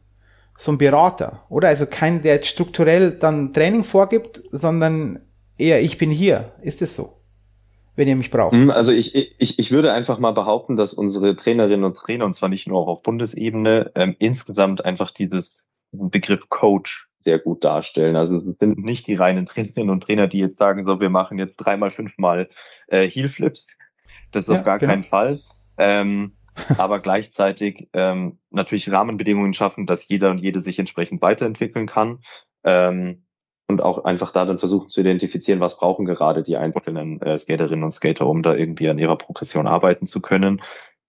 so ein Berater, oder? Also kein, der jetzt strukturell dann Training vorgibt, sondern eher ich bin hier. Ist es so? Wenn ihr mich braucht. Hm, also ich, ich, ich würde einfach mal behaupten, dass unsere Trainerinnen und Trainer, und zwar nicht nur auf Bundesebene, ähm, insgesamt einfach dieses Begriff Coach sehr gut darstellen. Also es sind nicht die reinen Trainerinnen und Trainer, die jetzt sagen, so wir machen jetzt dreimal, fünfmal äh, Heel Flips. Das ist ja, auf gar genau. keinen Fall. Ähm, <laughs> aber gleichzeitig ähm, natürlich Rahmenbedingungen schaffen, dass jeder und jede sich entsprechend weiterentwickeln kann. Ähm, und auch einfach da dann versuchen zu identifizieren, was brauchen gerade die einzelnen äh, Skaterinnen und Skater, um da irgendwie an ihrer Progression arbeiten zu können.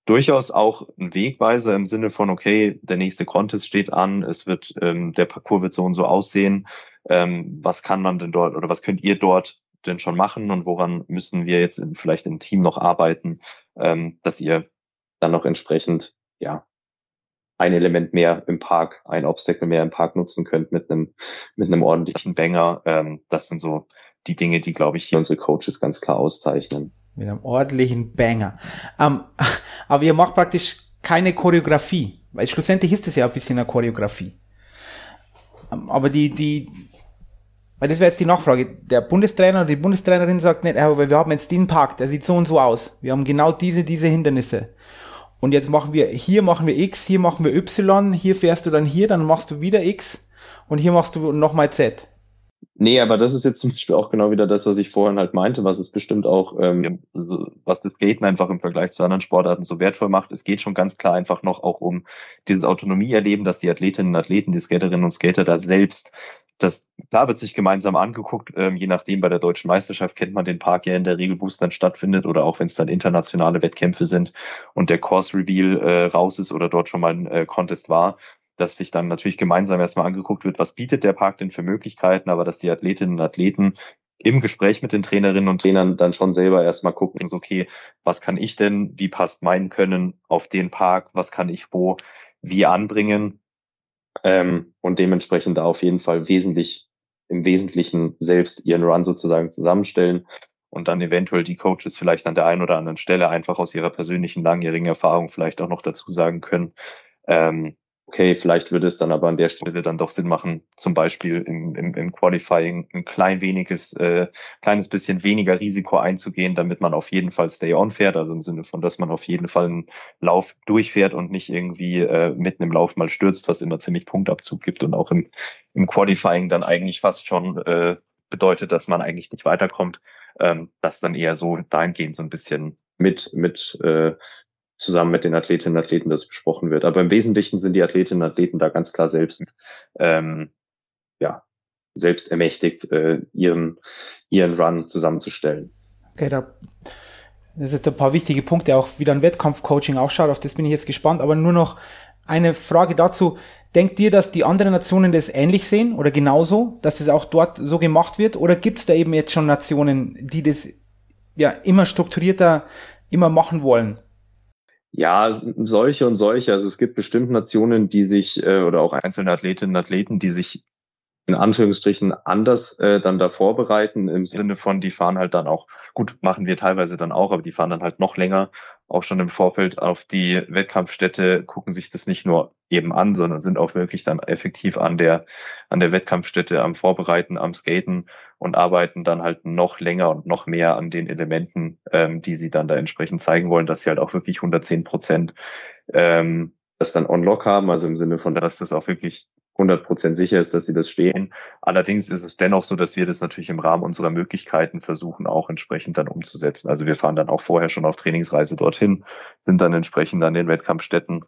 Durchaus auch ein Wegweiser im Sinne von, okay, der nächste Contest steht an, es wird, ähm, der Parcours wird so und so aussehen. Ähm, was kann man denn dort oder was könnt ihr dort denn schon machen und woran müssen wir jetzt in, vielleicht im Team noch arbeiten, ähm, dass ihr dann noch entsprechend, ja, ein Element mehr im Park, ein Obstacle mehr im Park nutzen könnt mit einem, mit einem ordentlichen Banger. Ähm, das sind so die Dinge, die, glaube ich, hier unsere Coaches ganz klar auszeichnen. Mit einem ordentlichen Banger. Ähm, <laughs> aber ihr macht praktisch keine Choreografie, weil schlussendlich ist es ja ein bisschen eine Choreografie. Ähm, aber die, die, weil das wäre jetzt die Nachfrage. Der Bundestrainer oder die Bundestrainerin sagt nicht, wir haben jetzt den Park, der sieht so und so aus. Wir haben genau diese, diese Hindernisse. Und jetzt machen wir, hier machen wir X, hier machen wir Y, hier fährst du dann hier, dann machst du wieder X und hier machst du nochmal Z. Nee, aber das ist jetzt zum Beispiel auch genau wieder das, was ich vorhin halt meinte, was es bestimmt auch, ähm, was das Skaten einfach im Vergleich zu anderen Sportarten so wertvoll macht. Es geht schon ganz klar einfach noch auch um dieses Autonomieerleben, dass die Athletinnen und Athleten, die Skaterinnen und Skater da selbst das, da wird sich gemeinsam angeguckt, ähm, je nachdem bei der deutschen Meisterschaft kennt man den Park ja in der Regel, wo es dann stattfindet oder auch wenn es dann internationale Wettkämpfe sind und der Course Reveal äh, raus ist oder dort schon mal ein äh, Contest war, dass sich dann natürlich gemeinsam erstmal angeguckt wird, was bietet der Park denn für Möglichkeiten, aber dass die Athletinnen und Athleten im Gespräch mit den Trainerinnen und Trainern dann schon selber erstmal gucken, so, okay, was kann ich denn, wie passt mein Können auf den Park, was kann ich wo, wie anbringen ähm, und dementsprechend da auf jeden Fall wesentlich im Wesentlichen selbst ihren Run sozusagen zusammenstellen und dann eventuell die Coaches vielleicht an der einen oder anderen Stelle einfach aus ihrer persönlichen langjährigen Erfahrung vielleicht auch noch dazu sagen können, ähm, okay, vielleicht würde es dann aber an der Stelle dann doch Sinn machen, zum Beispiel im, im, im Qualifying ein klein weniges, äh, kleines bisschen weniger Risiko einzugehen, damit man auf jeden Fall Stay on fährt, also im Sinne von, dass man auf jeden Fall einen Lauf durchfährt und nicht irgendwie äh, mitten im Lauf mal stürzt, was immer ziemlich Punktabzug gibt und auch im, im Qualifying dann eigentlich fast schon äh, bedeutet, dass man eigentlich nicht weiterkommt. Ähm, das dann eher so dahingehend so ein bisschen mit, mit äh, zusammen mit den Athletinnen und Athleten das besprochen wird. Aber im Wesentlichen sind die Athletinnen und Athleten da ganz klar selbst, ähm, ja, selbst ermächtigt, äh, ihren, ihren Run zusammenzustellen. Okay, da das sind ein paar wichtige Punkte, auch wie dann Wettkampfcoaching ausschaut, auf das bin ich jetzt gespannt, aber nur noch eine Frage dazu. Denkt ihr, dass die anderen Nationen das ähnlich sehen oder genauso, dass es auch dort so gemacht wird? Oder gibt es da eben jetzt schon Nationen, die das ja immer strukturierter immer machen wollen? Ja, solche und solche. Also es gibt bestimmt Nationen, die sich äh, oder auch einzelne Athletinnen und Athleten, die sich in Anführungsstrichen anders äh, dann da vorbereiten, im Sinne von, die fahren halt dann auch, gut, machen wir teilweise dann auch, aber die fahren dann halt noch länger, auch schon im Vorfeld auf die Wettkampfstätte, gucken sich das nicht nur eben an, sondern sind auch wirklich dann effektiv an der, an der Wettkampfstätte am Vorbereiten, am Skaten und arbeiten dann halt noch länger und noch mehr an den Elementen, ähm, die sie dann da entsprechend zeigen wollen, dass sie halt auch wirklich 110 Prozent ähm, das dann on lock haben, also im Sinne von, dass das auch wirklich 100% sicher ist, dass sie das stehen. Allerdings ist es dennoch so, dass wir das natürlich im Rahmen unserer Möglichkeiten versuchen, auch entsprechend dann umzusetzen. Also wir fahren dann auch vorher schon auf Trainingsreise dorthin, sind dann entsprechend an den Wettkampfstätten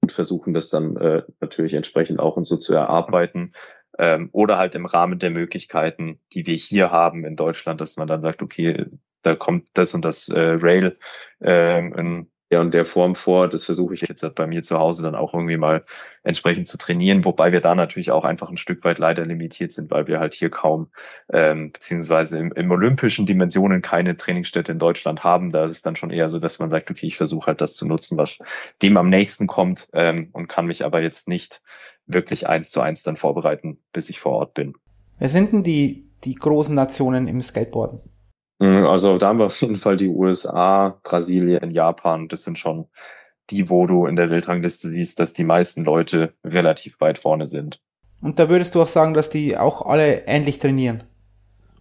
und versuchen das dann äh, natürlich entsprechend auch und so zu erarbeiten. Ähm, oder halt im Rahmen der Möglichkeiten, die wir hier haben in Deutschland, dass man dann sagt, okay, da kommt das und das äh, Rail äh, in der und der Form vor. Das versuche ich jetzt bei mir zu Hause dann auch irgendwie mal entsprechend zu trainieren, wobei wir da natürlich auch einfach ein Stück weit leider limitiert sind, weil wir halt hier kaum ähm, beziehungsweise im, im olympischen Dimensionen keine Trainingsstätte in Deutschland haben. Da ist es dann schon eher so, dass man sagt, okay, ich versuche halt das zu nutzen, was dem am nächsten kommt ähm, und kann mich aber jetzt nicht wirklich eins zu eins dann vorbereiten, bis ich vor Ort bin. Wer sind denn die, die großen Nationen im Skateboarden? Mhm, also da haben wir auf jeden Fall die USA, Brasilien, Japan. Das sind schon die, wo du in der Weltrangliste siehst, dass die meisten Leute relativ weit vorne sind. Und da würdest du auch sagen, dass die auch alle ähnlich trainieren?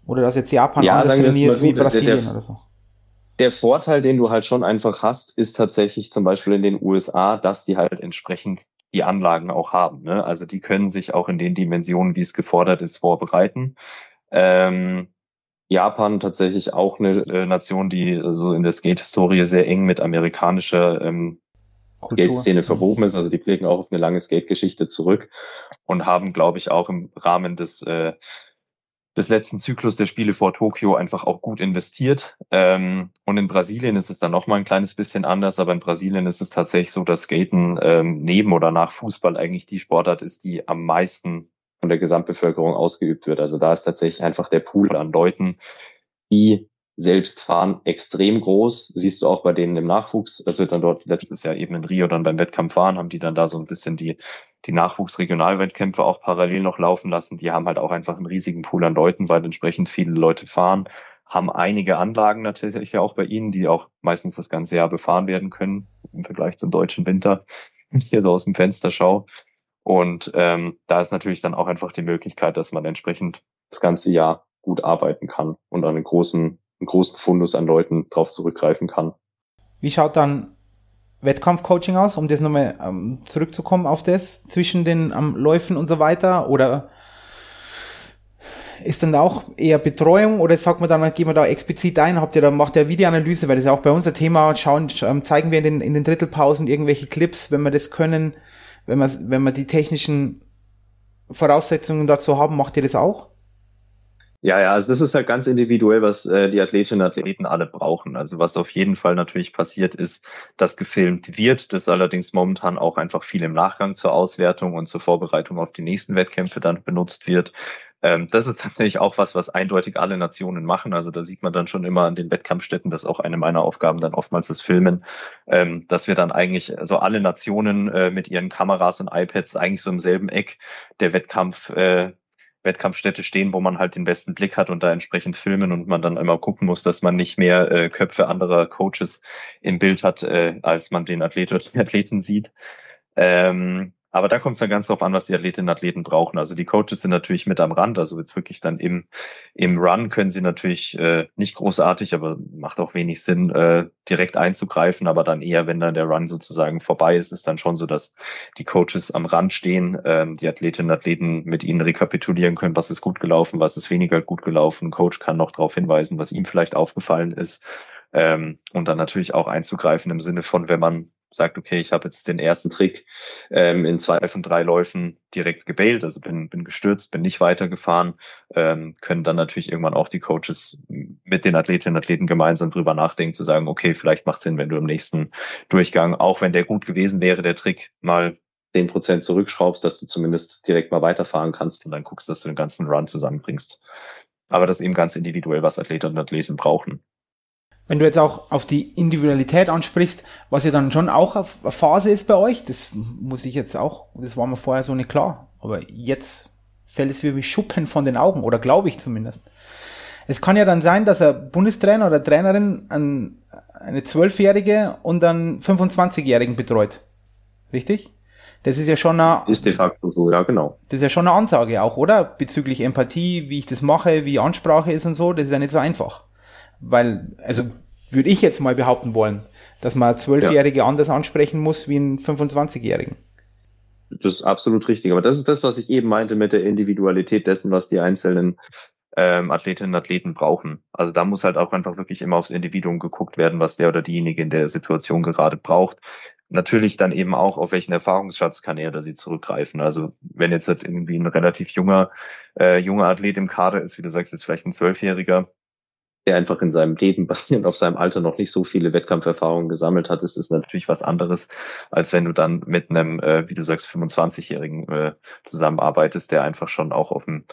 Oder dass jetzt Japan ja, anders trainiert so, wie Brasilien der, der, oder so? Der Vorteil, den du halt schon einfach hast, ist tatsächlich zum Beispiel in den USA, dass die halt entsprechend die Anlagen auch haben. Ne? Also die können sich auch in den Dimensionen, wie es gefordert ist, vorbereiten. Ähm, Japan tatsächlich auch eine äh, Nation, die so also in der Skate-Historie sehr eng mit amerikanischer ähm, Skate-Szene verwoben ist. Also die blicken auch auf eine lange Skate-Geschichte zurück und haben, glaube ich, auch im Rahmen des äh, des letzten Zyklus der Spiele vor Tokio einfach auch gut investiert. Ähm, und in Brasilien ist es dann noch mal ein kleines bisschen anders, aber in Brasilien ist es tatsächlich so, dass Skaten ähm, neben oder nach Fußball eigentlich die Sportart ist, die am meisten von der Gesamtbevölkerung ausgeübt wird. Also da ist tatsächlich einfach der Pool an Leuten, die selbst fahren, extrem groß. Siehst du auch bei denen im Nachwuchs. Das wird dann dort letztes Jahr eben in Rio dann beim Wettkampf fahren, haben die dann da so ein bisschen die, die Nachwuchsregionalwettkämpfe auch parallel noch laufen lassen. Die haben halt auch einfach einen riesigen Pool an Leuten, weil entsprechend viele Leute fahren, haben einige Anlagen natürlich auch bei ihnen, die auch meistens das ganze Jahr befahren werden können im Vergleich zum deutschen Winter. Hier so aus dem Fenster schau. Und ähm, da ist natürlich dann auch einfach die Möglichkeit, dass man entsprechend das ganze Jahr gut arbeiten kann und einen großen, einen großen Fundus an Leuten drauf zurückgreifen kann. Wie schaut dann Wettkampfcoaching aus, um das nochmal ähm, zurückzukommen auf das, zwischen den ähm, Läufen und so weiter? Oder ist dann auch eher Betreuung? Oder sagt man dann, gehen wir da explizit ein, habt ihr da, macht ihr Videoanalyse, weil das ist auch bei uns ein Thema, schauen, ähm, zeigen wir in den, in den Drittelpausen irgendwelche Clips, wenn wir das können, wenn man, wenn man die technischen Voraussetzungen dazu haben, macht ihr das auch? Ja, ja, also das ist halt ganz individuell, was äh, die Athletinnen und Athleten alle brauchen. Also was auf jeden Fall natürlich passiert ist, dass gefilmt wird, das allerdings momentan auch einfach viel im Nachgang zur Auswertung und zur Vorbereitung auf die nächsten Wettkämpfe dann benutzt wird. Ähm, das ist <laughs> tatsächlich auch was, was eindeutig alle Nationen machen. Also da sieht man dann schon immer an den Wettkampfstätten, das ist auch eine meiner Aufgaben dann oftmals das Filmen, ähm, dass wir dann eigentlich, also alle Nationen äh, mit ihren Kameras und iPads eigentlich so im selben Eck der Wettkampf äh, Wettkampfstätte stehen, wo man halt den besten Blick hat und da entsprechend filmen und man dann immer gucken muss, dass man nicht mehr äh, Köpfe anderer Coaches im Bild hat, äh, als man den Athlet oder Athleten sieht. Ähm, aber da kommt es dann ganz drauf an, was die Athletinnen und Athleten brauchen. Also die Coaches sind natürlich mit am Rand. Also jetzt wirklich dann im, im Run können sie natürlich äh, nicht großartig, aber macht auch wenig Sinn, äh, direkt einzugreifen. Aber dann eher, wenn dann der Run sozusagen vorbei ist, ist dann schon so, dass die Coaches am Rand stehen, ähm, die Athletinnen und Athleten mit ihnen rekapitulieren können, was ist gut gelaufen, was ist weniger gut gelaufen. Coach kann noch darauf hinweisen, was ihm vielleicht aufgefallen ist. Ähm, und dann natürlich auch einzugreifen im Sinne von, wenn man sagt, okay, ich habe jetzt den ersten Trick ähm, in zwei von drei Läufen direkt gebailt, also bin, bin gestürzt, bin nicht weitergefahren, ähm, können dann natürlich irgendwann auch die Coaches mit den Athletinnen und Athleten gemeinsam drüber nachdenken, zu sagen, okay, vielleicht macht Sinn, wenn du im nächsten Durchgang, auch wenn der gut gewesen wäre, der Trick mal zehn Prozent zurückschraubst, dass du zumindest direkt mal weiterfahren kannst und dann guckst, dass du den ganzen Run zusammenbringst. Aber das ist eben ganz individuell, was Athleten und Athleten brauchen wenn du jetzt auch auf die Individualität ansprichst, was ja dann schon auch eine Phase ist bei euch, das muss ich jetzt auch, das war mir vorher so nicht klar, aber jetzt fällt es wie Schuppen von den Augen, oder glaube ich zumindest. Es kann ja dann sein, dass ein Bundestrainer oder Trainerin ein, eine Zwölfjährige und einen 25-Jährigen betreut. Richtig? Das ist ja schon eine, ist de facto so, ja, genau. Das ist ja schon eine Ansage auch, oder? Bezüglich Empathie, wie ich das mache, wie Ansprache ist und so, das ist ja nicht so einfach. Weil, also würde ich jetzt mal behaupten wollen, dass man Zwölfjährige ja. anders ansprechen muss wie einen 25-Jährigen. Das ist absolut richtig. Aber das ist das, was ich eben meinte mit der Individualität dessen, was die einzelnen ähm, Athletinnen und Athleten brauchen. Also da muss halt auch einfach wirklich immer aufs Individuum geguckt werden, was der oder diejenige in der Situation gerade braucht. Natürlich dann eben auch, auf welchen Erfahrungsschatz kann er oder sie zurückgreifen. Also wenn jetzt, jetzt irgendwie ein relativ junger, äh, junger Athlet im Kader ist, wie du sagst, jetzt vielleicht ein Zwölfjähriger, der einfach in seinem Leben <laughs> basierend auf seinem Alter noch nicht so viele Wettkampferfahrungen gesammelt hat, ist es natürlich was anderes, als wenn du dann mit einem, äh, wie du sagst, 25-Jährigen äh, zusammenarbeitest, der einfach schon auch auf einen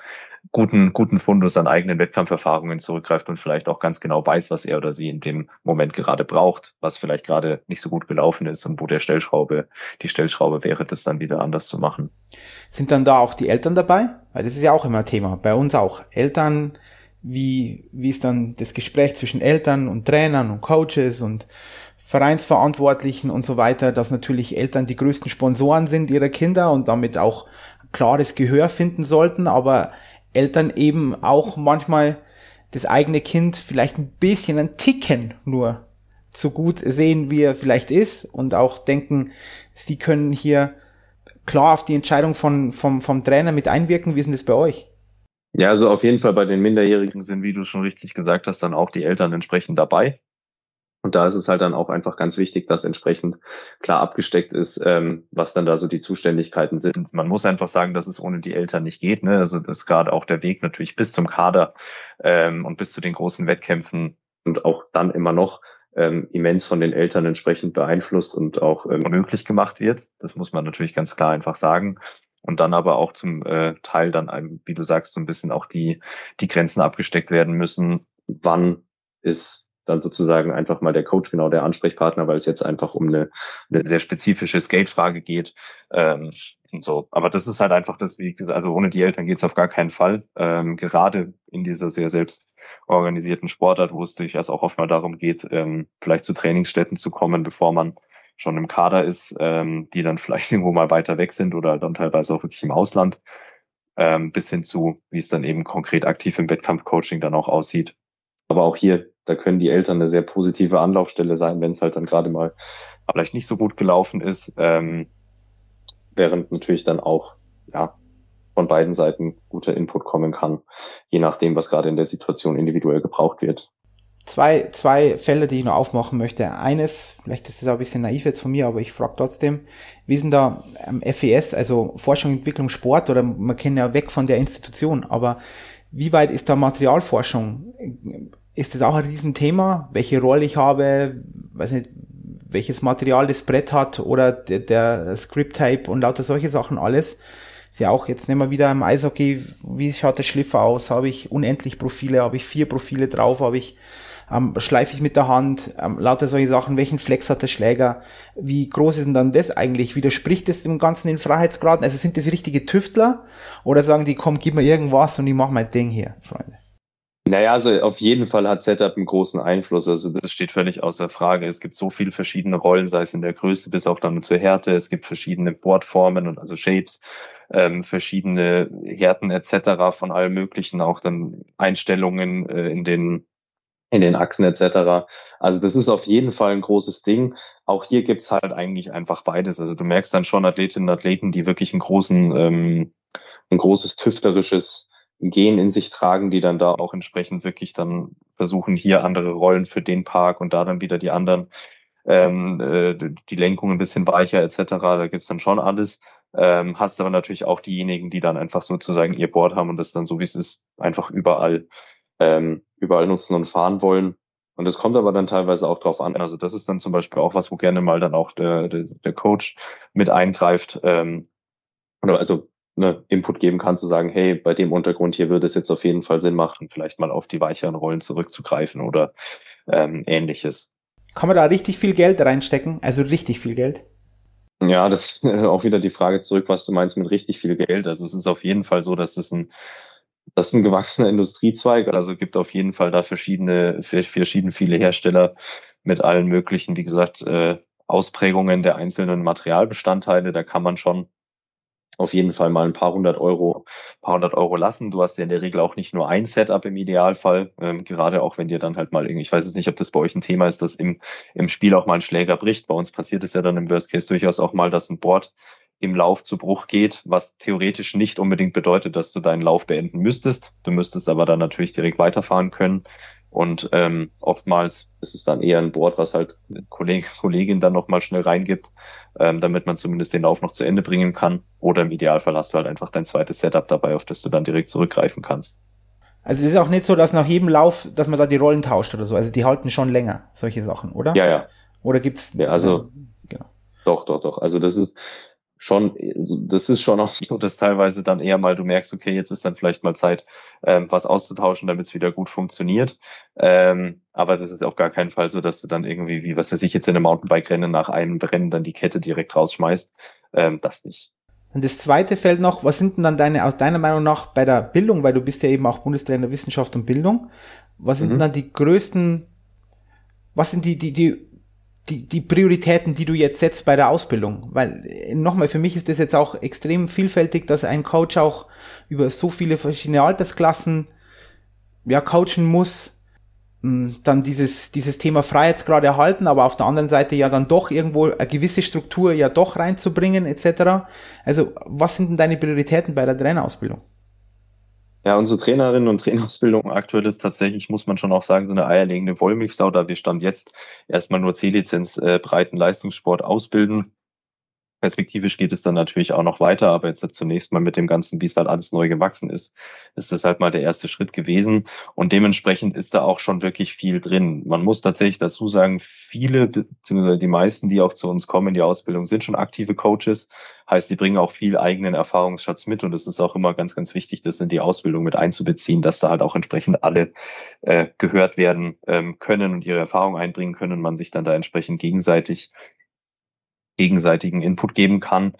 guten, guten Fundus an eigenen Wettkampferfahrungen zurückgreift und vielleicht auch ganz genau weiß, was er oder sie in dem Moment gerade braucht, was vielleicht gerade nicht so gut gelaufen ist und wo der Stellschraube, die Stellschraube wäre, das dann wieder anders zu machen. Sind dann da auch die Eltern dabei? Weil das ist ja auch immer Thema. Bei uns auch. Eltern wie, wie ist dann das Gespräch zwischen Eltern und Trainern und Coaches und Vereinsverantwortlichen und so weiter, dass natürlich Eltern die größten Sponsoren sind ihrer Kinder und damit auch klares Gehör finden sollten, aber Eltern eben auch manchmal das eigene Kind vielleicht ein bisschen ein Ticken nur so gut sehen, wie er vielleicht ist und auch denken, sie können hier klar auf die Entscheidung von, vom, vom Trainer mit einwirken. Wie ist denn das bei euch? Ja, also auf jeden Fall bei den Minderjährigen sind, wie du schon richtig gesagt hast, dann auch die Eltern entsprechend dabei. Und da ist es halt dann auch einfach ganz wichtig, dass entsprechend klar abgesteckt ist, ähm, was dann da so die Zuständigkeiten sind. Man muss einfach sagen, dass es ohne die Eltern nicht geht. Ne? Also das ist gerade auch der Weg natürlich bis zum Kader ähm, und bis zu den großen Wettkämpfen und auch dann immer noch ähm, immens von den Eltern entsprechend beeinflusst und auch ähm, möglich gemacht wird. Das muss man natürlich ganz klar einfach sagen. Und dann aber auch zum äh, Teil dann, wie du sagst, so ein bisschen auch die, die Grenzen abgesteckt werden müssen. Wann ist dann sozusagen einfach mal der Coach genau der Ansprechpartner, weil es jetzt einfach um eine, eine sehr spezifische Skate-Frage geht. Ähm, und so. Aber das ist halt einfach das, wie gesagt, also ohne die Eltern geht es auf gar keinen Fall. Ähm, gerade in dieser sehr selbst organisierten Sportart, wo es durchaus auch oft mal darum geht, ähm, vielleicht zu Trainingsstätten zu kommen, bevor man schon im Kader ist, ähm, die dann vielleicht <laughs> irgendwo mal weiter weg sind oder dann teilweise auch wirklich im Ausland, ähm, bis hin zu, wie es dann eben konkret aktiv im Wettkampfcoaching dann auch aussieht. Aber auch hier, da können die Eltern eine sehr positive Anlaufstelle sein, wenn es halt dann gerade mal vielleicht nicht so gut gelaufen ist, ähm, während natürlich dann auch ja von beiden Seiten guter Input kommen kann, je nachdem, was gerade in der Situation individuell gebraucht wird. Zwei, zwei Fälle, die ich noch aufmachen möchte. Eines, vielleicht ist das auch ein bisschen naiv jetzt von mir, aber ich frage trotzdem, wie sind da am FES, also Forschung, Entwicklung, Sport, oder man kennt ja weg von der Institution, aber wie weit ist da Materialforschung? Ist das auch ein Riesenthema? Welche Rolle ich habe? Weiß nicht, welches Material das Brett hat oder der, der Script-Tape und lauter solche Sachen alles ist ja auch jetzt nehmen wir wieder im Eishockey, wie schaut der Schliffer aus? Habe ich unendlich Profile, habe ich vier Profile drauf, habe ich ähm, schleife ich mit der Hand, ähm, lauter solche Sachen, welchen Flex hat der Schläger, wie groß ist denn dann das eigentlich? Widerspricht das dem Ganzen in Freiheitsgraden? Also sind das richtige Tüftler oder sagen die, komm, gib mir irgendwas und ich mach mein Ding hier, Freunde? Naja, also auf jeden Fall hat Setup einen großen Einfluss. Also das steht völlig außer Frage. Es gibt so viele verschiedene Rollen, sei es in der Größe bis auch dann zur Härte. Es gibt verschiedene Boardformen und also Shapes, ähm, verschiedene Härten etc. von allem Möglichen, auch dann Einstellungen äh, in den in den Achsen etc. Also das ist auf jeden Fall ein großes Ding. Auch hier gibt's halt eigentlich einfach beides. Also du merkst dann schon Athletinnen und Athleten, die wirklich einen großen, ähm, ein großes tüfterisches Gen in sich tragen, die dann da auch entsprechend wirklich dann versuchen, hier andere Rollen für den Park und da dann wieder die anderen, ähm, äh, die Lenkung ein bisschen weicher etc. Da gibt's dann schon alles. Ähm, hast aber natürlich auch diejenigen, die dann einfach sozusagen ihr Board haben und das dann so wie es ist, einfach überall, ähm, überall nutzen und fahren wollen. Und es kommt aber dann teilweise auch drauf an. Also das ist dann zum Beispiel auch was, wo gerne mal dann auch der, der, der Coach mit eingreift. Ähm, oder also ne, Input geben kann, zu sagen, hey, bei dem Untergrund hier würde es jetzt auf jeden Fall Sinn machen, vielleicht mal auf die weicheren Rollen zurückzugreifen oder ähm, ähnliches. Kann man da richtig viel Geld reinstecken? Also richtig viel Geld? Ja, das ist <laughs> auch wieder die Frage zurück, was du meinst mit richtig viel Geld. Also es ist auf jeden Fall so, dass das ein das ist ein gewachsener Industriezweig. Also gibt auf jeden Fall da verschiedene, verschieden viele Hersteller mit allen möglichen, wie gesagt, äh, Ausprägungen der einzelnen Materialbestandteile. Da kann man schon auf jeden Fall mal ein paar hundert Euro, paar hundert Euro lassen. Du hast ja in der Regel auch nicht nur ein Setup im Idealfall, ähm, gerade auch wenn dir dann halt mal irgendwie, ich weiß jetzt nicht, ob das bei euch ein Thema ist, dass im, im Spiel auch mal ein Schläger bricht. Bei uns passiert es ja dann im Worst Case durchaus auch mal, dass ein Board im Lauf zu Bruch geht, was theoretisch nicht unbedingt bedeutet, dass du deinen Lauf beenden müsstest. Du müsstest aber dann natürlich direkt weiterfahren können. Und ähm, oftmals ist es dann eher ein Board, was halt Kollege, Kollegin dann nochmal schnell reingibt, ähm, damit man zumindest den Lauf noch zu Ende bringen kann. Oder im Idealfall hast du halt einfach dein zweites Setup dabei, auf das du dann direkt zurückgreifen kannst. Also es ist auch nicht so, dass nach jedem Lauf, dass man da die Rollen tauscht oder so. Also die halten schon länger, solche Sachen, oder? Ja, ja. Oder gibt's? Ja, also genau. Doch, doch, doch. Also das ist schon, das ist schon auch so, dass teilweise dann eher mal du merkst, okay, jetzt ist dann vielleicht mal Zeit, ähm, was auszutauschen, damit es wieder gut funktioniert. Ähm, aber das ist auf gar keinen Fall so, dass du dann irgendwie, wie was weiß ich, jetzt in einem Mountainbike-Rennen nach einem Rennen dann die Kette direkt rausschmeißt. Ähm, das nicht. Und das zweite Feld noch, was sind denn dann deine, aus deiner Meinung nach bei der Bildung, weil du bist ja eben auch Bundestrainer Wissenschaft und Bildung, was sind mhm. denn dann die größten, was sind die, die, die die, die Prioritäten, die du jetzt setzt bei der Ausbildung. Weil äh, nochmal, für mich ist das jetzt auch extrem vielfältig, dass ein Coach auch über so viele verschiedene Altersklassen ja, coachen muss. Hm, dann dieses, dieses Thema Freiheitsgrad erhalten, aber auf der anderen Seite ja dann doch irgendwo eine gewisse Struktur ja doch reinzubringen, etc. Also, was sind denn deine Prioritäten bei der Trainerausbildung? Ja, unsere Trainerinnen und Trainerausbildung aktuell ist tatsächlich, muss man schon auch sagen, so eine eierlegende Wollmilchsau, da wir stand jetzt erstmal nur C-Lizenz äh, breiten Leistungssport ausbilden. Perspektivisch geht es dann natürlich auch noch weiter, aber jetzt zunächst mal mit dem Ganzen, wie es halt alles neu gewachsen ist, ist das halt mal der erste Schritt gewesen. Und dementsprechend ist da auch schon wirklich viel drin. Man muss tatsächlich dazu sagen, viele, beziehungsweise die meisten, die auch zu uns kommen in die Ausbildung, sind schon aktive Coaches. Heißt, sie bringen auch viel eigenen Erfahrungsschatz mit und es ist auch immer ganz, ganz wichtig, das in die Ausbildung mit einzubeziehen, dass da halt auch entsprechend alle äh, gehört werden ähm, können und ihre Erfahrung einbringen können und man sich dann da entsprechend gegenseitig gegenseitigen Input geben kann.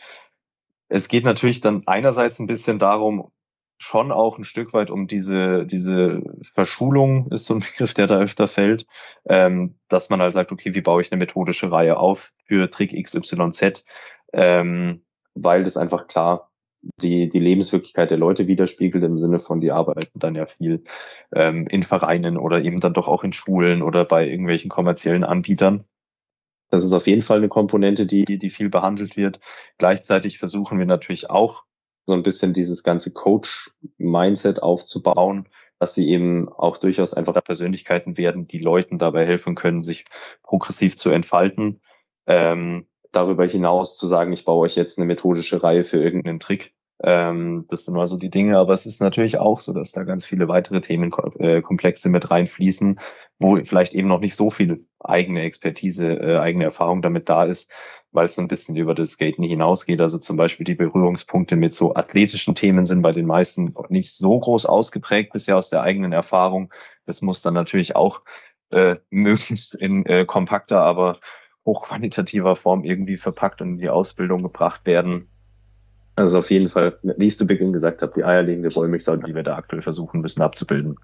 Es geht natürlich dann einerseits ein bisschen darum, schon auch ein Stück weit um diese, diese Verschulung ist so ein <laughs> Begriff, der da öfter fällt, ähm, dass man halt sagt, okay, wie baue ich eine methodische Reihe auf für Trick XYZ, ähm, weil das einfach klar die, die Lebenswirklichkeit der Leute widerspiegelt im Sinne von, die arbeiten dann ja viel ähm, in Vereinen oder eben dann doch auch in Schulen oder bei irgendwelchen kommerziellen Anbietern. Das ist auf jeden Fall eine Komponente, die, die viel behandelt wird. Gleichzeitig versuchen wir natürlich auch so ein bisschen dieses ganze Coach-Mindset aufzubauen, dass sie eben auch durchaus einfach Persönlichkeiten werden, die Leuten dabei helfen können, sich progressiv zu entfalten. Ähm, darüber hinaus zu sagen, ich baue euch jetzt eine methodische Reihe für irgendeinen Trick. Ähm, das sind mal so die Dinge, aber es ist natürlich auch so, dass da ganz viele weitere Themenkomplexe mit reinfließen, wo vielleicht eben noch nicht so viel eigene Expertise, äh, eigene Erfahrung damit da ist, weil es so ein bisschen über das Skaten hinausgeht. Also zum Beispiel die Berührungspunkte mit so athletischen Themen sind bei den meisten nicht so groß ausgeprägt bisher aus der eigenen Erfahrung. Das muss dann natürlich auch äh, <laughs> möglichst in äh, kompakter, aber hochqualitativer Form irgendwie verpackt und in die Ausbildung gebracht werden. Also auf jeden Fall, wie ich zu Beginn gesagt habe, die eierlegende Wollmilchsau, die wir da aktuell versuchen müssen abzubilden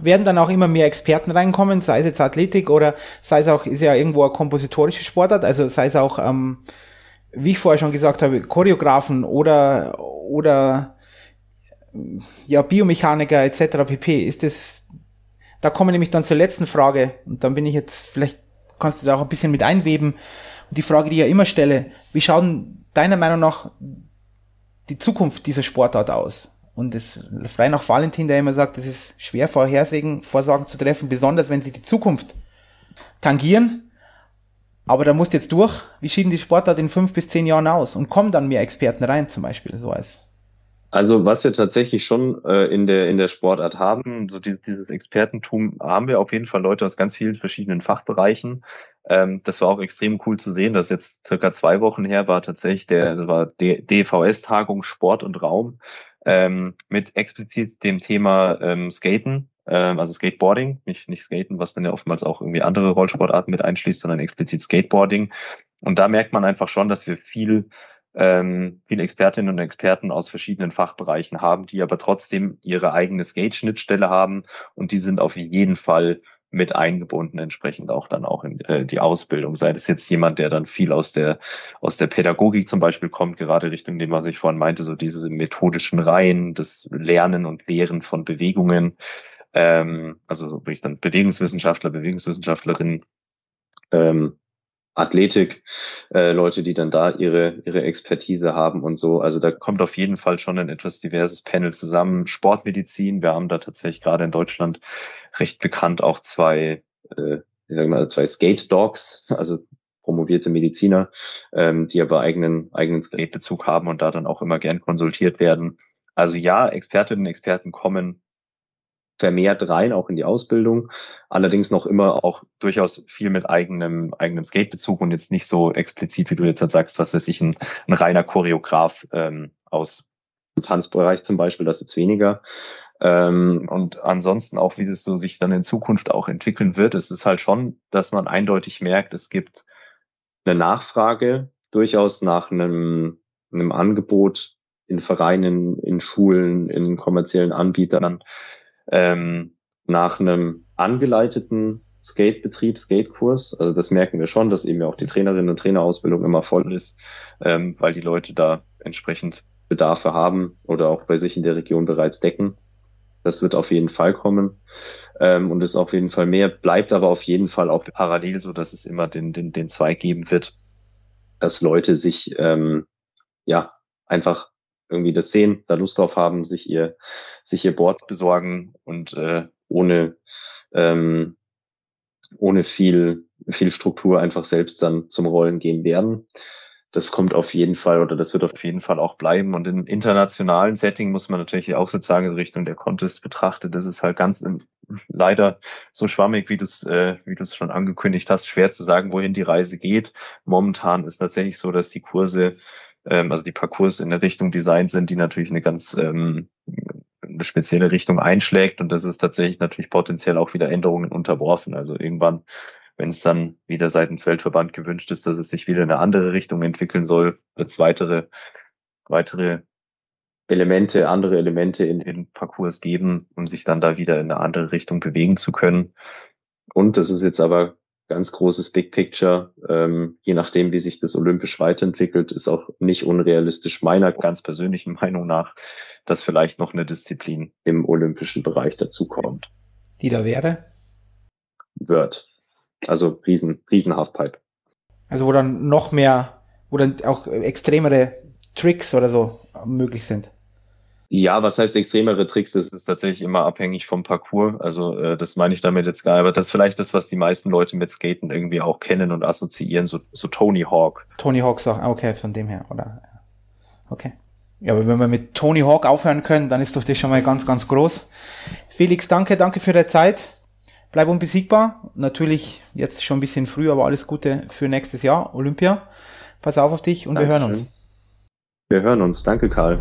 werden dann auch immer mehr Experten reinkommen, sei es jetzt Athletik oder sei es auch, ist ja irgendwo eine kompositorische Sportart, also sei es auch, ähm, wie ich vorher schon gesagt habe, Choreografen oder, oder ja, Biomechaniker etc. pp. Ist das, da kommen wir nämlich dann zur letzten Frage und dann bin ich jetzt, vielleicht kannst du da auch ein bisschen mit einweben. Und die Frage, die ich ja immer stelle, wie schaut deiner Meinung nach die Zukunft dieser Sportart aus? Und es frei nach Valentin, der immer sagt, es ist schwer Vorhersagen, Vorsagen zu treffen, besonders wenn sie die Zukunft tangieren. Aber da musst jetzt durch, wie schieden die Sportart in fünf bis zehn Jahren aus? Und kommen dann mehr Experten rein, zum Beispiel, so als also was wir tatsächlich schon äh, in der in der Sportart haben, so die, dieses Expertentum, haben wir auf jeden Fall Leute aus ganz vielen verschiedenen Fachbereichen. Ähm, das war auch extrem cool zu sehen, dass jetzt circa zwei Wochen her war tatsächlich der war DVS-Tagung Sport und Raum ähm, mit explizit dem Thema ähm, Skaten, ähm, also Skateboarding, nicht, nicht Skaten, was dann ja oftmals auch irgendwie andere Rollsportarten mit einschließt, sondern explizit Skateboarding. Und da merkt man einfach schon, dass wir viel ähm, viele Expertinnen und Experten aus verschiedenen Fachbereichen haben, die aber trotzdem ihre eigene Skate-Schnittstelle haben und die sind auf jeden Fall mit eingebunden, entsprechend auch dann auch in äh, die Ausbildung. Sei das jetzt jemand, der dann viel aus der, aus der Pädagogik zum Beispiel kommt, gerade Richtung dem, was ich vorhin meinte, so diese methodischen Reihen, das Lernen und Lehren von Bewegungen, ähm, also wirklich dann Bewegungswissenschaftler, Bewegungswissenschaftlerinnen, ähm, Athletik, äh, Leute, die dann da ihre, ihre Expertise haben und so. Also da kommt auf jeden Fall schon ein etwas diverses Panel zusammen. Sportmedizin, wir haben da tatsächlich gerade in Deutschland recht bekannt auch zwei, äh, ich sag mal, zwei Skate Dogs, also promovierte Mediziner, ähm, die aber eigenen, eigenen Skate-Bezug haben und da dann auch immer gern konsultiert werden. Also ja, Expertinnen und Experten kommen vermehrt rein, auch in die Ausbildung. Allerdings noch immer auch durchaus viel mit eigenem, eigenem Skatebezug und jetzt nicht so explizit, wie du jetzt halt sagst, was weiß ich, ein, ein reiner Choreograf ähm, aus dem Tanzbereich zum Beispiel, das jetzt weniger. Ähm, und ansonsten auch, wie das so sich dann in Zukunft auch entwickeln wird, es ist halt schon, dass man eindeutig merkt, es gibt eine Nachfrage durchaus nach einem, einem Angebot in Vereinen, in Schulen, in kommerziellen Anbietern, ähm, nach einem angeleiteten Skatebetrieb, Skatekurs. Also das merken wir schon, dass eben ja auch die Trainerinnen und Trainerausbildung immer voll ist, ähm, weil die Leute da entsprechend Bedarfe haben oder auch bei sich in der Region bereits decken. Das wird auf jeden Fall kommen ähm, und ist auf jeden Fall mehr, bleibt aber auf jeden Fall auch parallel so, dass es immer den, den, den Zweig geben wird, dass Leute sich ähm, ja einfach irgendwie das sehen, da Lust drauf haben, sich ihr, sich ihr Board besorgen und äh, ohne, ähm, ohne viel, viel Struktur einfach selbst dann zum Rollen gehen werden das kommt auf jeden Fall oder das wird auf jeden Fall auch bleiben. Und im internationalen Setting muss man natürlich auch sozusagen in Richtung der Contest betrachtet. Das ist halt ganz in, leider so schwammig, wie du es äh, wie du es schon angekündigt hast, schwer zu sagen, wohin die Reise geht. Momentan ist tatsächlich so, dass die Kurse, ähm, also die Parcours in der Richtung Design sind, die natürlich eine ganz ähm, eine spezielle Richtung einschlägt und das ist tatsächlich natürlich potenziell auch wieder Änderungen unterworfen. Also irgendwann wenn es dann wieder seitens Weltverband gewünscht ist, dass es sich wieder in eine andere Richtung entwickeln soll, wird es weitere, weitere Elemente, andere Elemente in den Parcours geben, um sich dann da wieder in eine andere Richtung bewegen zu können. Und das ist jetzt aber ganz großes Big Picture. Ähm, je nachdem, wie sich das olympisch weiterentwickelt, ist auch nicht unrealistisch meiner ganz persönlichen <laughs> Meinung nach, dass vielleicht noch eine Disziplin im olympischen Bereich dazukommt. Die da wäre? Wird. Also riesen, riesen Halfpipe. Also wo dann noch mehr, wo dann auch extremere Tricks oder so möglich sind. Ja, was heißt extremere Tricks? Das ist tatsächlich immer abhängig vom Parcours. Also äh, das meine ich damit jetzt gar nicht. Aber das ist vielleicht das, was die meisten Leute mit Skaten irgendwie auch kennen und assoziieren, so, so Tony Hawk. Tony Hawk sagt, okay, von dem her, oder? Okay. Ja, aber wenn wir mit Tony Hawk aufhören können, dann ist doch das schon mal ganz, ganz groß. Felix, danke, danke für deine Zeit bleib unbesiegbar. Natürlich jetzt schon ein bisschen früh, aber alles Gute für nächstes Jahr, Olympia. Pass auf auf dich und Dankeschön. wir hören uns. Wir hören uns. Danke, Karl.